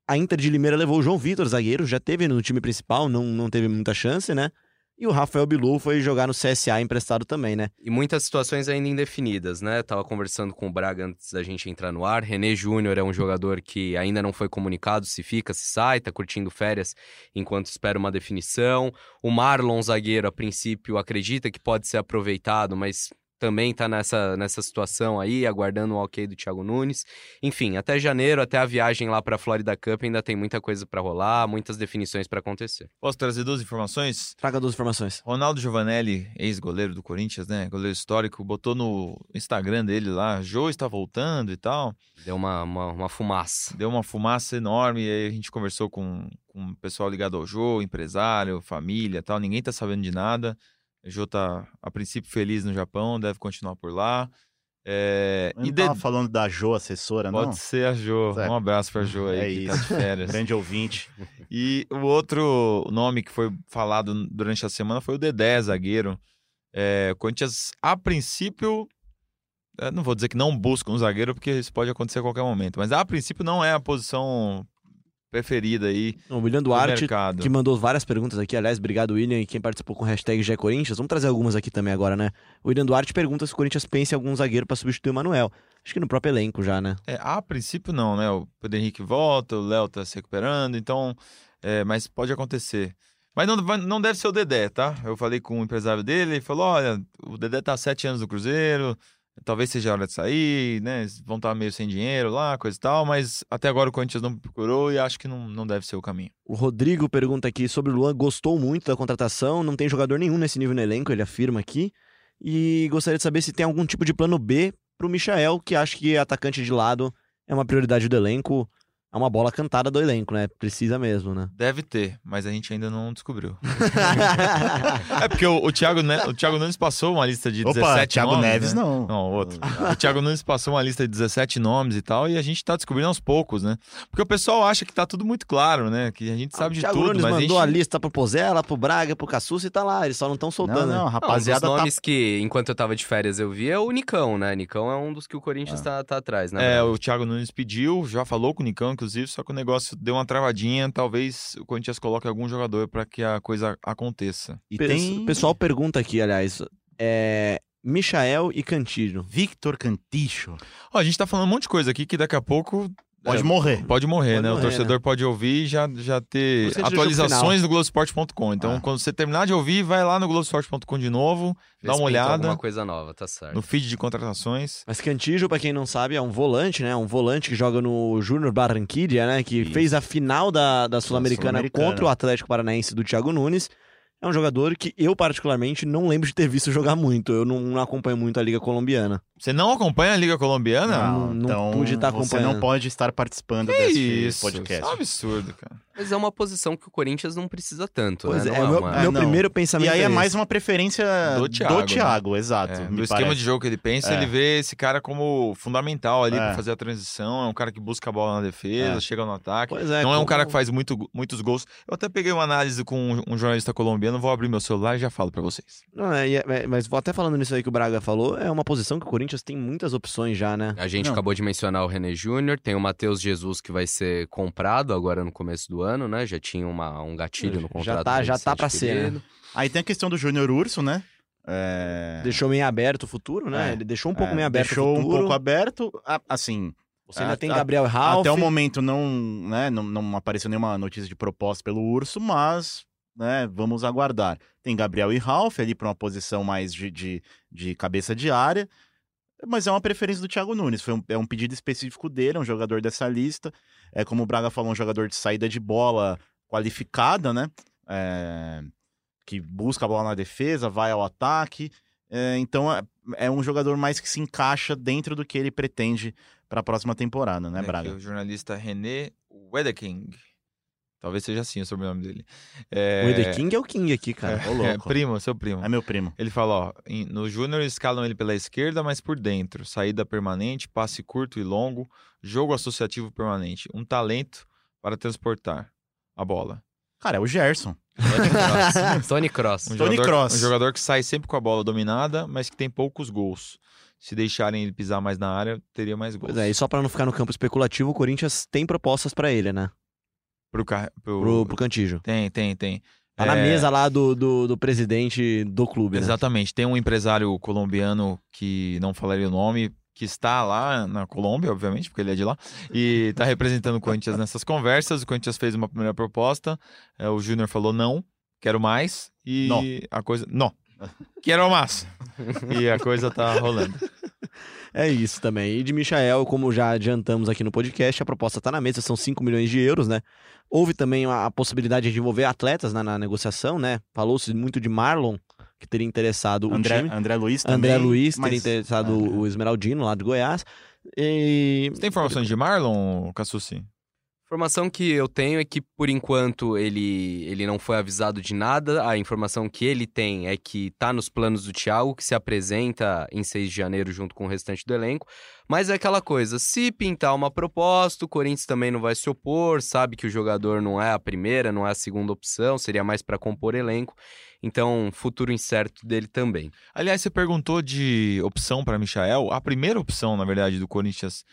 A Inter de Limeira levou o João Vitor, zagueiro, já teve no time principal, não, não teve muita chance, né? E o Rafael Bilu foi jogar no CSA emprestado também, né? E muitas situações ainda indefinidas, né? Tava conversando com o Braga antes da gente entrar no ar. René Júnior é um jogador que ainda não foi comunicado se fica, se sai, tá curtindo férias enquanto espera uma definição. O Marlon, zagueiro, a princípio acredita que pode ser aproveitado, mas também tá nessa, nessa situação aí, aguardando o ok do Thiago Nunes. Enfim, até janeiro, até a viagem lá pra Florida Cup, ainda tem muita coisa pra rolar, muitas definições pra acontecer. Posso trazer duas informações? Traga duas informações. Ronaldo Giovanelli, ex-goleiro do Corinthians, né? Goleiro histórico, botou no Instagram dele lá, Jô está voltando e tal. Deu uma, uma, uma fumaça. Deu uma fumaça enorme, e aí a gente conversou com, com o pessoal ligado ao Jô, empresário, família e tal. Ninguém tá sabendo de nada. O Jô tá, a princípio, feliz no Japão, deve continuar por lá. É, Eu e não de- tava falando da Jo, assessora, não? Pode ser a Jo. Certo. Um abraço pra Jo aí, É que tá isso. de férias. Grande ouvinte. E o outro nome que foi falado durante a semana foi o Dedé, zagueiro. É, o Corinthians, a princípio, é, não vou dizer que não busca um zagueiro, porque isso pode acontecer a qualquer momento, mas a princípio não é a posição preferida aí O William Duarte, mercado. que mandou várias perguntas aqui. Aliás, obrigado, William, e quem participou com o hashtag GE Corinthians. Vamos trazer algumas aqui também agora, né? O William Duarte pergunta se o Corinthians pensa em algum zagueiro pra substituir o Manuel. Acho que no próprio elenco já, né? É, a princípio não, né? O Pedro Henrique volta, o Léo tá se recuperando, então. é, mas pode acontecer. Mas não, não deve ser o Dedé, tá? Eu falei com o empresário dele, ele falou: olha, o Dedé tá há sete anos no Cruzeiro, talvez seja a hora de sair, né? Vão estar meio sem dinheiro lá, coisa e tal, mas até agora o Corinthians não procurou e acho que não, não deve ser o caminho. O Rodrigo pergunta aqui sobre o Luan. Gostou muito da contratação, não tem jogador nenhum nesse nível no elenco, ele afirma aqui. E gostaria de saber se tem algum tipo de plano B pro Michael, que acha que atacante de lado é uma prioridade do elenco. É uma bola cantada do elenco, né? Precisa mesmo, né? Deve ter, mas a gente ainda não descobriu. é porque o, o, Thiago, Ne- o Thiago Nunes passou uma lista de 17 Opa, Thiago nomes, Neves né? não. Não, outro. O Thiago Nunes passou uma lista de 17 nomes e tal, e a gente tá descobrindo aos poucos, né? Porque o pessoal acha que tá tudo muito claro, né? Que a gente sabe o de Thiago tudo, Nunes mas a mandou a gente... lista pro Pozella, pro Braga, pro Cassucci e tá lá. Eles só não estão Não, soltando. não, né? rapaziada Não, um dos tá nomes que, enquanto eu tava de férias, eu vi é o Nicão, né? Nicão é um dos que o Corinthians tá, tá atrás, né? É, o Thiago Nunes pediu, já falou com o Nicão, inclusive, só que o negócio deu uma travadinha. Talvez o Corinthians coloque algum jogador pra que a coisa aconteça. E Pe- tem O pessoal pergunta aqui, aliás, é. Michael e Cantillo. Victor Canticho. Ó, a gente tá falando um monte de coisa aqui que daqui a pouco Pode é, morrer. Pode morrer, Pode né? morrer, o torcedor pode ouvir e já, já ter pro atualizações no Globoesporte.com. Então, Ah. quando você terminar de ouvir, vai lá no Globoesporte.com de novo, Vê dá uma olhada alguma coisa nova, tá certo. no feed de contratações. Mas Cantillo, pra quem não sabe, é um volante, né? Um volante que joga no Júnior Barranquilla, né? Que Isso. fez a final da, da Sul-Americana Sul-Americana. contra o Atlético Paranaense do Thiago Nunes. É um jogador que eu, particularmente, não lembro de ter visto jogar muito. Eu não, não acompanho muito a Liga Colombiana. Você não acompanha a Liga Colombiana? Não, não então pude estar você acompanhando. não pode estar participando Que desse isso, podcast. isso é um absurdo, cara. Mas é uma posição que o Corinthians não precisa tanto, Pois né? é, o meu, uma- meu não. primeiro pensamento E aí é esse. mais uma preferência Do do Thiago, Thiago, né? exato. É, do esquema parece. de jogo que ele pensa, É. ele vê esse cara como fundamental ali É. pra fazer a transição. É um cara que busca a bola na defesa, É. chega no ataque. Pois é, não é um como- cara que faz muito, muitos gols. Eu até peguei uma análise com um, um jornalista colombiano, vou abrir meu celular e já falo pra vocês. Não, é, é- é- mas vou até falando nisso aí que o Braga falou, é uma posição que o Corinthians tem muitas opções já, né? A gente Não. acabou de mencionar o René Júnior, tem o Matheus Jesus que vai ser comprado agora no começo do ano, né? Já tinha uma, um gatilho no Já contrato. tá- já tá Vicente pra ser, né? Aí tem a questão do Júnior Urso, né? É... Deixou meio aberto o futuro, né? É. Ele deixou um pouco é, meio aberto Deixou o futuro. um pouco aberto. a- Assim, Você ainda a- tem a- Gabriel e Ralf. até o momento não, né, não, não apareceu nenhuma notícia de proposta pelo Urso, mas né, vamos aguardar. Tem Gabriel e Ralf ali para uma posição mais de, de, de cabeça de área. Mas é uma preferência do Thiago Nunes. Foi um, é um pedido específico dele, é um jogador dessa lista. É como o Braga falou, um jogador de saída de bola qualificada, né? É, que busca a bola na defesa, vai ao ataque. É, então é, é um jogador mais que se encaixa dentro do que ele pretende para a próxima temporada, né, É Braga? o jornalista René Wedeking. Talvez seja assim o sobrenome dele. É, O Eder King é o King aqui, cara. Ô, é, primo, seu primo. É meu primo. Ele fala, ó, no Júnior escalam ele pela esquerda, mas por dentro. Saída permanente, passe curto e longo, jogo associativo permanente. Um talento para transportar a bola. Cara, é o Gerson. Tony Cross. Um Tony jogador, Kroos. Um jogador que sai sempre com a bola dominada, mas que tem poucos gols. Se deixarem ele pisar mais na área, teria mais gols. Pois é, e só pra não ficar no campo especulativo, o Corinthians tem propostas pra ele, né? Pro, car... pro... Pro, pro Cantijo. Tem, tem, tem. Tá na É, mesa lá do, do, do presidente do clube, né? Exatamente. Tem um empresário colombiano que não falaria o nome, que está lá na Colômbia, obviamente, porque ele é de lá, e está representando o Corinthians nessas conversas. O Corinthians fez uma primeira proposta, é, o Júnior falou não, quero mais, e Não. a coisa. Não. Quero mais. e a coisa tá rolando. É isso também. E de Michael, como já adiantamos aqui no podcast, a proposta tá na mesa, são 5 milhões de euros, né? Houve também a possibilidade de envolver atletas né, na negociação, né? Falou-se muito de Marlon, que teria interessado o André, time. André Luiz também. André Luiz mas- teria interessado É. o Esmeraldino lá de Goiás. E... Você tem informações de Marlon, Cassucci? Informação que eu tenho é que, por enquanto, ele, ele não foi avisado de nada. A informação que ele tem é que tá nos planos do Thiago, que se apresenta em 6 de janeiro junto com o restante do elenco. Mas é aquela coisa, se pintar uma proposta, o Corinthians também não vai se opor, sabe que o jogador não é a primeira, não é a segunda opção, seria mais para compor elenco. Então, futuro incerto dele também. Aliás, você perguntou de opção para Michael. A primeira opção, na verdade, do Corinthians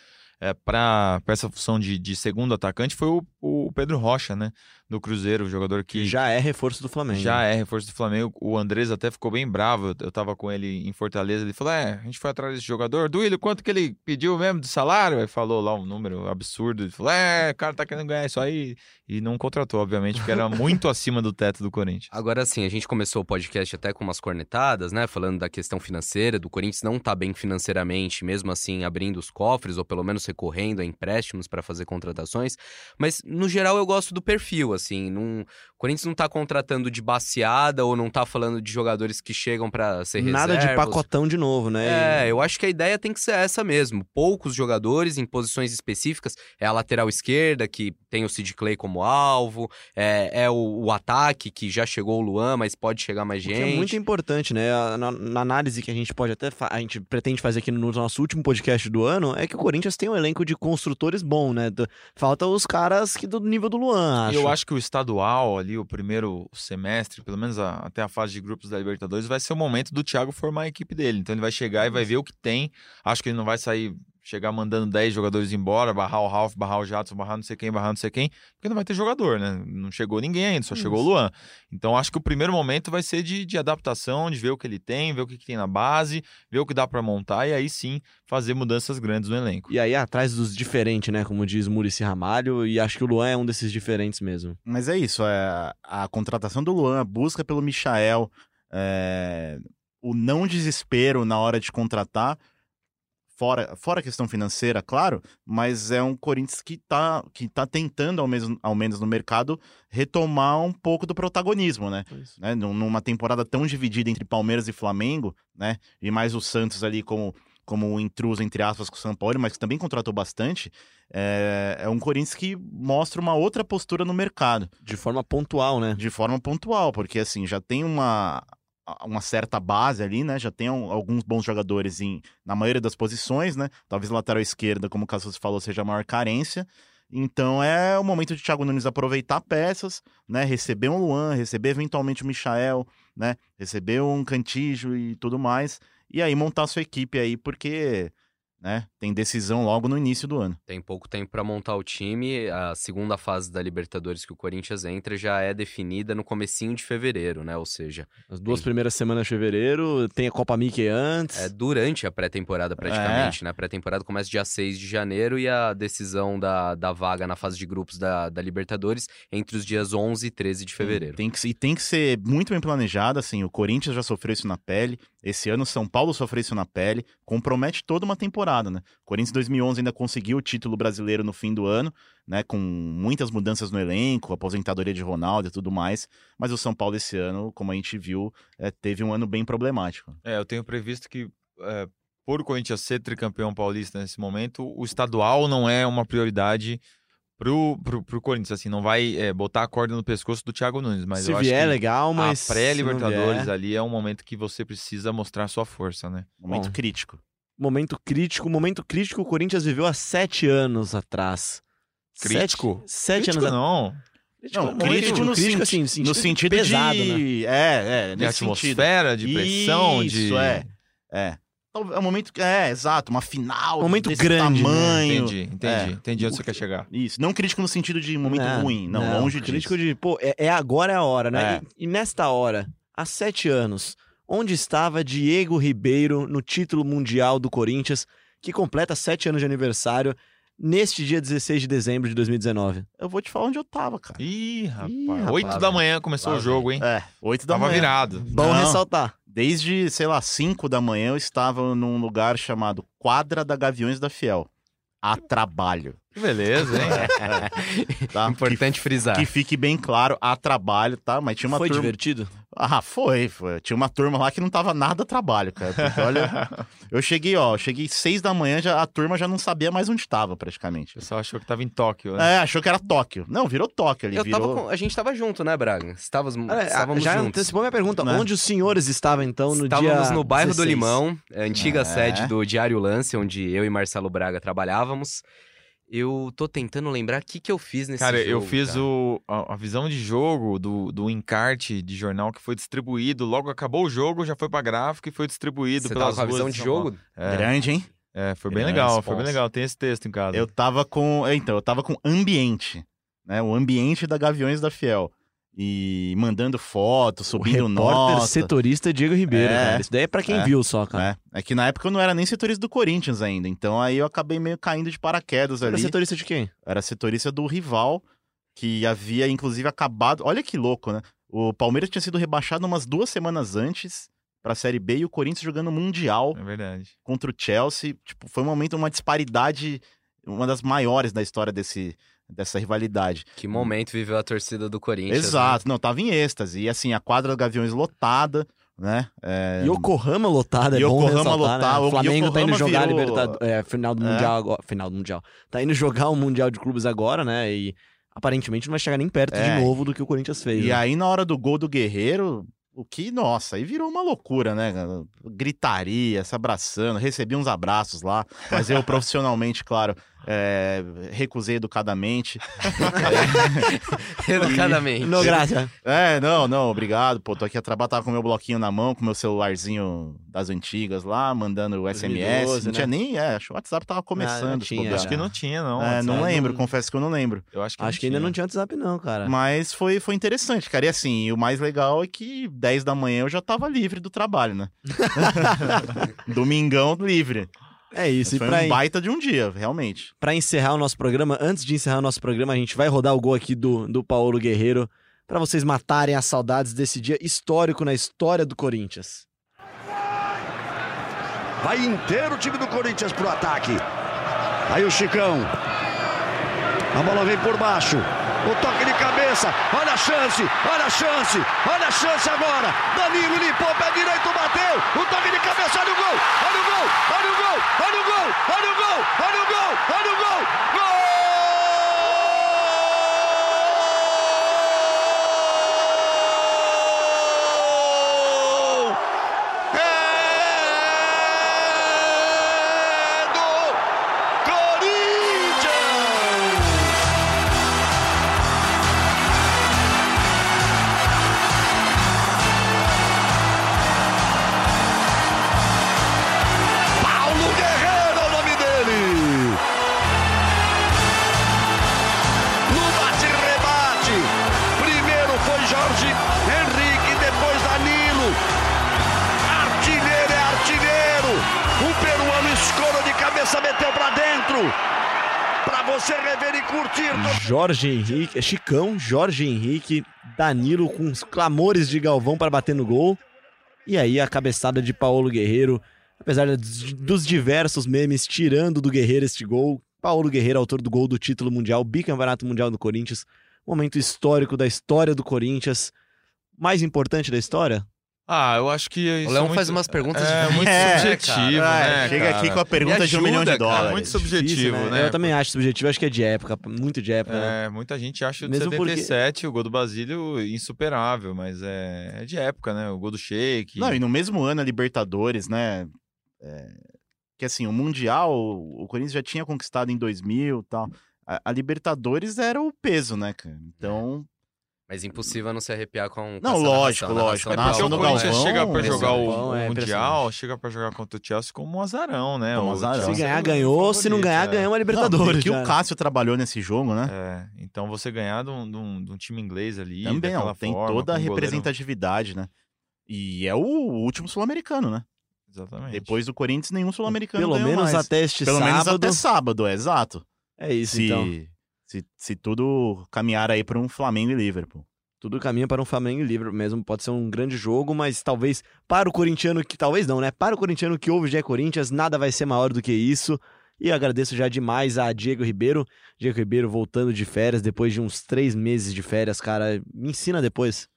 é, para essa função de, de segundo atacante foi o, o Pedro Rocha, né? Do Cruzeiro, o jogador que. Já é reforço do Flamengo. Já é reforço do Flamengo. O Andrés até ficou bem bravo. Eu, eu tava com ele em Fortaleza. Ele falou: É, a gente foi atrás desse jogador. Duílio, quanto que ele pediu mesmo de salário? Aí falou lá um número absurdo. Ele falou: É, o cara tá querendo ganhar isso aí. E não contratou, obviamente, porque era muito acima do teto do Corinthians. Agora sim, a gente começou o podcast até com umas cornetadas, né? Falando da questão financeira, do Corinthians não tá bem financeiramente, mesmo assim abrindo os cofres, ou pelo menos recorrendo a empréstimos para fazer contratações. Mas, no geral, eu gosto do perfil, assim. Não... O Corinthians não tá contratando de baseada ou não tá falando de jogadores que chegam para ser Nada de pacotão de novo, né? É, eu acho que a ideia tem que ser essa mesmo. Poucos jogadores em posições específicas. É a lateral esquerda, que tem o Sid Clay como alvo. É, é o, o ataque, que já chegou o Luan, mas pode chegar mais gente. que é muito importante, né? A- Na, na análise que a gente pode até. A gente pretende fazer aqui no nosso último podcast do ano é que o Corinthians tem um elenco de construtores bom, né? Falta os caras que do nível do Luan, acho. Eu acho que o estadual ali, o primeiro semestre, pelo menos a- até a fase de grupos da Libertadores, vai ser o momento do Thiago formar a equipe dele. Então ele vai chegar e vai ver o que tem. Acho que ele não vai sair, chegar mandando 10 jogadores embora, barrar o Ralf, barrar o Jadson, barrar não sei quem, barrar não sei quem, porque não vai ter jogador, né? Não chegou ninguém ainda, só chegou o Luan. Então acho que o primeiro momento vai ser de, de adaptação, de ver o que ele tem, ver o que, que tem na base, ver o que dá pra montar e aí sim fazer mudanças grandes no elenco. E aí, atrás dos diferentes, né? Como diz Murici Ramalho, e acho que o Luan é um desses diferentes mesmo. Mas é isso, é, a contratação do Luan, a busca pelo Michael, é, o não desespero na hora de contratar, fora, fora a questão financeira, claro, mas é um Corinthians que tá, que tá tentando, ao menos, ao menos no mercado, retomar um pouco do protagonismo, né? né? Num- Numa temporada tão dividida entre Palmeiras e Flamengo, né? E mais o Santos ali como, como um intruso, entre aspas, com o São Paulo, mas que também contratou bastante. É, é um Corinthians que mostra uma outra postura no mercado De forma pontual, né? de forma pontual, porque assim, já tem uma, uma certa base ali, né? Já tem al- alguns bons jogadores em, na maioria das posições, né? Talvez lateral esquerda, como o Cassius falou, seja a maior carência. Então é o momento de Thiago Nunes aproveitar peças, né? Receber um Luan, receber eventualmente o Michael, né? Receber um Cantijo e tudo mais. E aí montar sua equipe aí, porque né? tem decisão logo no início do ano. Tem pouco tempo para montar o time. A segunda fase da Libertadores que o Corinthians entra já é definida no comecinho de fevereiro, né? Ou seja, As duas Sim. primeiras semanas de fevereiro, tem a Copa Mickey antes. é durante a pré-temporada praticamente, né? A pré-temporada começa dia 6 de janeiro e a decisão da, da vaga na fase de grupos da, da Libertadores entre os dias 11 e 13 de fevereiro. Tem que, se- e tem que ser muito bem planejado, assim, o Corinthians já sofreu isso na pele, esse ano São Paulo sofreu isso na pele, compromete toda uma temporada, né? Corinthians em 2011 ainda conseguiu o título brasileiro no fim do ano, né, com muitas mudanças no elenco, aposentadoria de Ronaldo e tudo mais, mas o São Paulo esse ano, como a gente viu, é, teve um ano bem problemático. É, eu tenho previsto que, é, por Corinthians ser tricampeão paulista nesse momento, o estadual não é uma prioridade pro, pro, pro Corinthians, assim, não vai é, botar a corda no pescoço do Thiago Nunes, mas se eu vier, acho que legal, mas. a pré-Libertadores ali é um momento que você precisa mostrar sua força, né? Momento Bom. crítico. Momento crítico. Momento crítico o Corinthians viveu há sete anos atrás. Crítico? Sete, sete Crítico anos não, Não, Momento crítico no crítico, senti- assim, no no sentido, sentido pesado, né? de... É, é, de nesse sentido. atmosfera, de pressão, Isso, de... é. É. É um momento. É, exato, uma final. Momento desse grande, né? tamanho. Entendi, entendi, É. entendi onde você quer chegar. Isso. Não crítico no sentido de momento Não, ruim. Não, longe disso. Crítico de, pô, é, é agora é a hora, né? É. E, e nesta hora, há sete anos, onde estava Diego Ribeiro no título mundial do Corinthians, que completa sete anos de aniversário, neste dia 16 de dezembro de 2019? Eu vou te falar onde eu tava, cara. Ih, rapaz, Ih, rapaz, 8 da manhã começou Lá o jogo, hein? É, 8 da Tava manhã. virado. Bom Não. ressaltar. Desde, sei lá, 5 da manhã eu estava num lugar chamado Quadra da Gaviões da Fiel. A trabalho. Que beleza, hein? Tá? Importante frisar. Que, que fique bem claro, a trabalho, tá? Mas tinha uma Foi turma. divertido? Ah, foi, foi. Tinha uma turma lá que não tava nada a trabalho, cara. Porque, olha, eu cheguei, ó, eu cheguei seis da manhã, já, a turma já não sabia mais onde tava, praticamente. O pessoal achou que tava em Tóquio, né? É, achou que era Tóquio. Não, virou Tóquio ali. Eu virou... tava com- a gente tava junto, né, Braga? Estávamos, Olha, estávamos já juntos. antecipou minha pergunta. Né? Onde os senhores estavam, então, no Estávamos dia no bairro do 16? Limão, a antiga É. sede do Diário Lance, onde eu e Marcelo Braga trabalhávamos. Eu tô tentando lembrar o que, que eu fiz nesse Cara, jogo. eu fiz cara. o, a, a visão de jogo do, do encarte de jornal que foi distribuído. Logo acabou o jogo, já foi pra gráfica e foi distribuído Você pelas tava com a visão de de jogo? É. Grande, hein? É, foi bem Grande legal, foi bem legal. Tem esse texto em casa. Eu tava com. é, Então, eu tava com ambiente, né? O ambiente da Gaviões da Fiel. E mandando foto, O subindo repórter nota. setorista Diego Ribeiro, É. cara. Isso daí é pra quem É. viu só, cara. né? É que na época eu não era nem setorista do Corinthians ainda. Então aí eu acabei meio caindo de paraquedas Era ali. setorista de quem? Era setorista do rival, que havia inclusive acabado. Olha que louco, né? O Palmeiras tinha sido rebaixado umas duas semanas antes pra Série B e o Corinthians jogando Mundial É verdade. contra o Chelsea. Tipo, foi um momento, uma disparidade, uma das maiores da história desse, dessa rivalidade. Que momento viveu a torcida do Corinthians. né? Exato, não, tava em êxtase. E assim, a quadra do Gaviões lotada, né? É, Yokohama lotada, é bom Yokohama ressaltar, lotar, né? o Flamengo tá indo Yokohama jogar a virou- Libertadores, é, final do É. Mundial agora, final do Mundial. Tá indo jogar o Mundial de Clubes agora, né? E aparentemente não vai chegar nem perto É. de novo do que o Corinthians fez. E né? aí, na hora do gol do Guerreiro, o que, nossa, aí virou uma loucura, né? Gritaria, se abraçando, recebi uns abraços lá, mas eu profissionalmente, claro, é, recusei educadamente. Educadamente. No, graça. É, não, não, obrigado, pô, tô aqui a trabalhar, tava com meu bloquinho na mão, com meu celularzinho das antigas lá, mandando o SMS. 2012, não tinha né? nem, é, acho que o WhatsApp tava começando. se tinha, bobear. Acho que não tinha, não. É, não lembro, confesso que eu não lembro. Eu acho que, Acho que ainda não tinha WhatsApp não, cara. Mas foi, foi interessante, cara. E assim, o mais legal é que 10 da manhã eu já tava livre do trabalho, né? Domingão livre. É isso, foi e pra, um baita de um dia, realmente. pra encerrar o nosso programa, antes de encerrar o nosso programa, a gente vai rodar o gol aqui do, do Paulo Guerreiro pra vocês matarem as saudades desse dia histórico na história do Corinthians. Vai inteiro o time do Corinthians pro ataque. Aí o Chicão. A bola vem por baixo. O toque de cabeça. Olha a chance. Olha a chance. Olha a chance agora. Danilo limpou, pé direito, bateu. O toque de cabeça. Olha o gol. Olha o gol. Olha o gol. Olha o gol. Olha o gol. Olha o gol. Jorge Henrique, Chicão, Jorge Henrique, Danilo com os clamores de Galvão para bater no gol. E aí a cabeçada de Paulo Guerreiro, apesar dos diversos memes tirando do Guerreiro este gol, Paulo Guerreiro, autor do gol do título mundial, bicampeonato mundial do Corinthians, momento histórico da história do Corinthians, mais importante da história? Ah, eu acho que. isso O Leão é muito- faz umas perguntas É, difíceis, muito É, subjetivo, cara. né? Chega cara? aqui com a pergunta Me de um milhão de ajuda, dólares. Muito subjetivo, Difícil, né? Eu também acho subjetivo, acho que é de época, muito de época, né? É, muita gente acha o Mesmo porque- 77, o gol do Basílio, insuperável, mas é, é de época, né? O gol do Sheik. Não, e no mesmo ano a Libertadores, né? é, que assim, o Mundial, o Corinthians já tinha conquistado em 2000 e tal. A, a Libertadores era o peso, né, cara? Então, Mas impossível não se arrepiar com. com Não, essa lógico, narração, lógico. narração É A narração do Galvão, chega pra jogar o, é Mundial, chega pra jogar contra o Chelsea como um azarão, né? Como O azarão. Se ganhar, é o ganhou, se não ganhar, é. ganhou uma não, Libertadores. e que o né? Cássio trabalhou nesse jogo, né? É, então você ganhar de um, de um- de um time inglês ali. Também, ó, tem forma, toda a um goleiro- representatividade, né? E é o último sul-americano, né? Exatamente. Depois do Corinthians, nenhum sul-americano Pelo menos mais. até este Pelo sábado. menos até sábado, é exato. É isso, se, então. Se, se tudo caminhar aí para um Flamengo e Liverpool. Tudo caminha para um Flamengo livre mesmo. Pode ser um grande jogo, mas talvez para o corintiano que. Talvez não, né? Para o corintiano que ouve o GE Corinthians, nada vai ser maior do que isso. E agradeço já demais a Diego Ribeiro. Diego Ribeiro voltando de férias depois de uns três meses de férias, cara. Me ensina depois.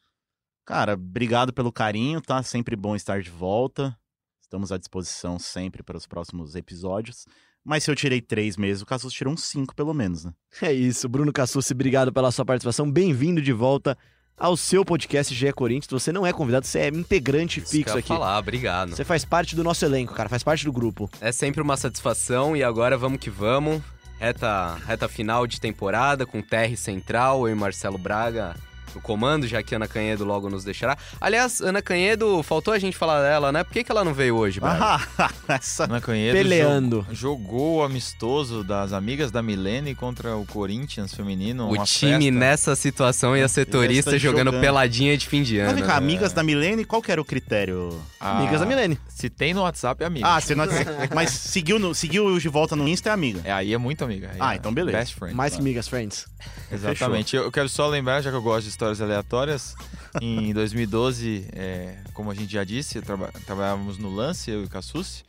Cara, obrigado pelo carinho, tá? Sempre bom estar de volta. Estamos à disposição sempre para os próximos episódios. Mas se eu tirei três meses, o Casus tirou uns cinco pelo menos, né? É isso, Bruno Cassucci, obrigado pela sua participação. Bem-vindo de volta ao seu podcast GE Corinthians. Você não é convidado, você é integrante Isso que eu fixo ia aqui. falar, obrigado. Você faz parte do nosso elenco, cara, faz parte do grupo. É sempre uma satisfação e agora vamos que vamos. Reta, reta final de temporada com TR Central, eu e Marcelo Braga no comando, já que a Ana Canhedo logo nos deixará. Aliás, Ana Canhedo, faltou a gente falar dela, né? Por que, que ela não veio hoje? Ah, essa... Ana Canhedo Peleando. jo- jogou o amistoso das amigas da Milene contra o Corinthians feminino. O time festa. nessa situação ia ser turista jogando, jogando. peladinha de fim de Mas ano. cá, né? amigas da Milene, qual que era o critério? Ah, Amigas da Milene. Se tem no WhatsApp, é amiga. Ah, você não... mas seguiu, no... seguiu de volta no Insta é amiga. É, aí é muito amiga. aí Ah, é então beleza. Best friend. Mais que migas friends. Exatamente. Eu eu quero só lembrar, já que eu gosto de histórias aleatórias, em 2012, é, como a gente já disse, traba- trabalhávamos no Lance, eu e o Cassucci,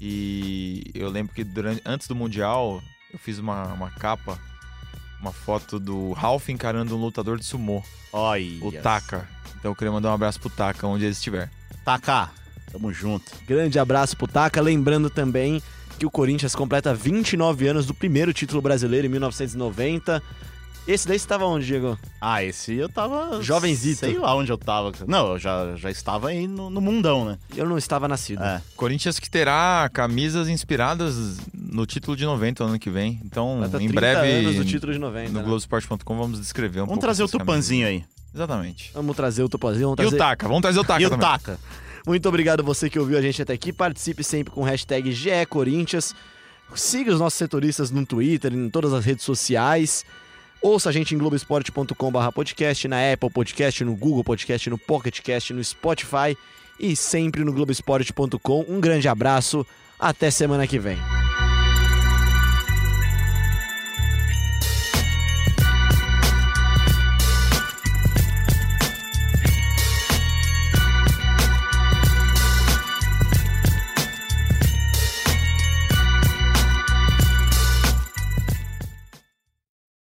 e eu lembro que durante, antes do Mundial, eu fiz uma, uma capa, uma foto do Ralph encarando um lutador de sumô, Olha. o Taka. Então eu queria mandar um abraço pro Taka, onde ele estiver. Taka, tamo junto. Grande abraço pro Taka. Lembrando também que o Corinthians completa 29 anos do primeiro título brasileiro em 1990. Esse daí você tava onde, Diego? Ah, esse eu tava... Jovenzito. Sei lá onde eu tava. Não, eu já, já estava aí no, no mundão, né? Eu não estava nascido. É. Corinthians que terá camisas inspiradas no título de 90 ano que vem. Então, em 30 breve, anos do título de 90. no né? Globoesporte.com vamos descrever um Vamos pouco trazer o camisas. Tupanzinho aí. Exatamente. Vamos trazer o vamos E o. Taka, vamos trazer o Taka E o também. Taka. Muito obrigado você que ouviu a gente até aqui. Participe sempre com o hashtag GECorinthians. Siga os nossos setoristas no Twitter, em todas as redes sociais. Ouça a gente em globesport.com.br podcast, na Apple Podcast, no Google Podcast, no Pocket Cast, no Spotify e sempre no globesport.com. Um grande abraço, até semana que vem.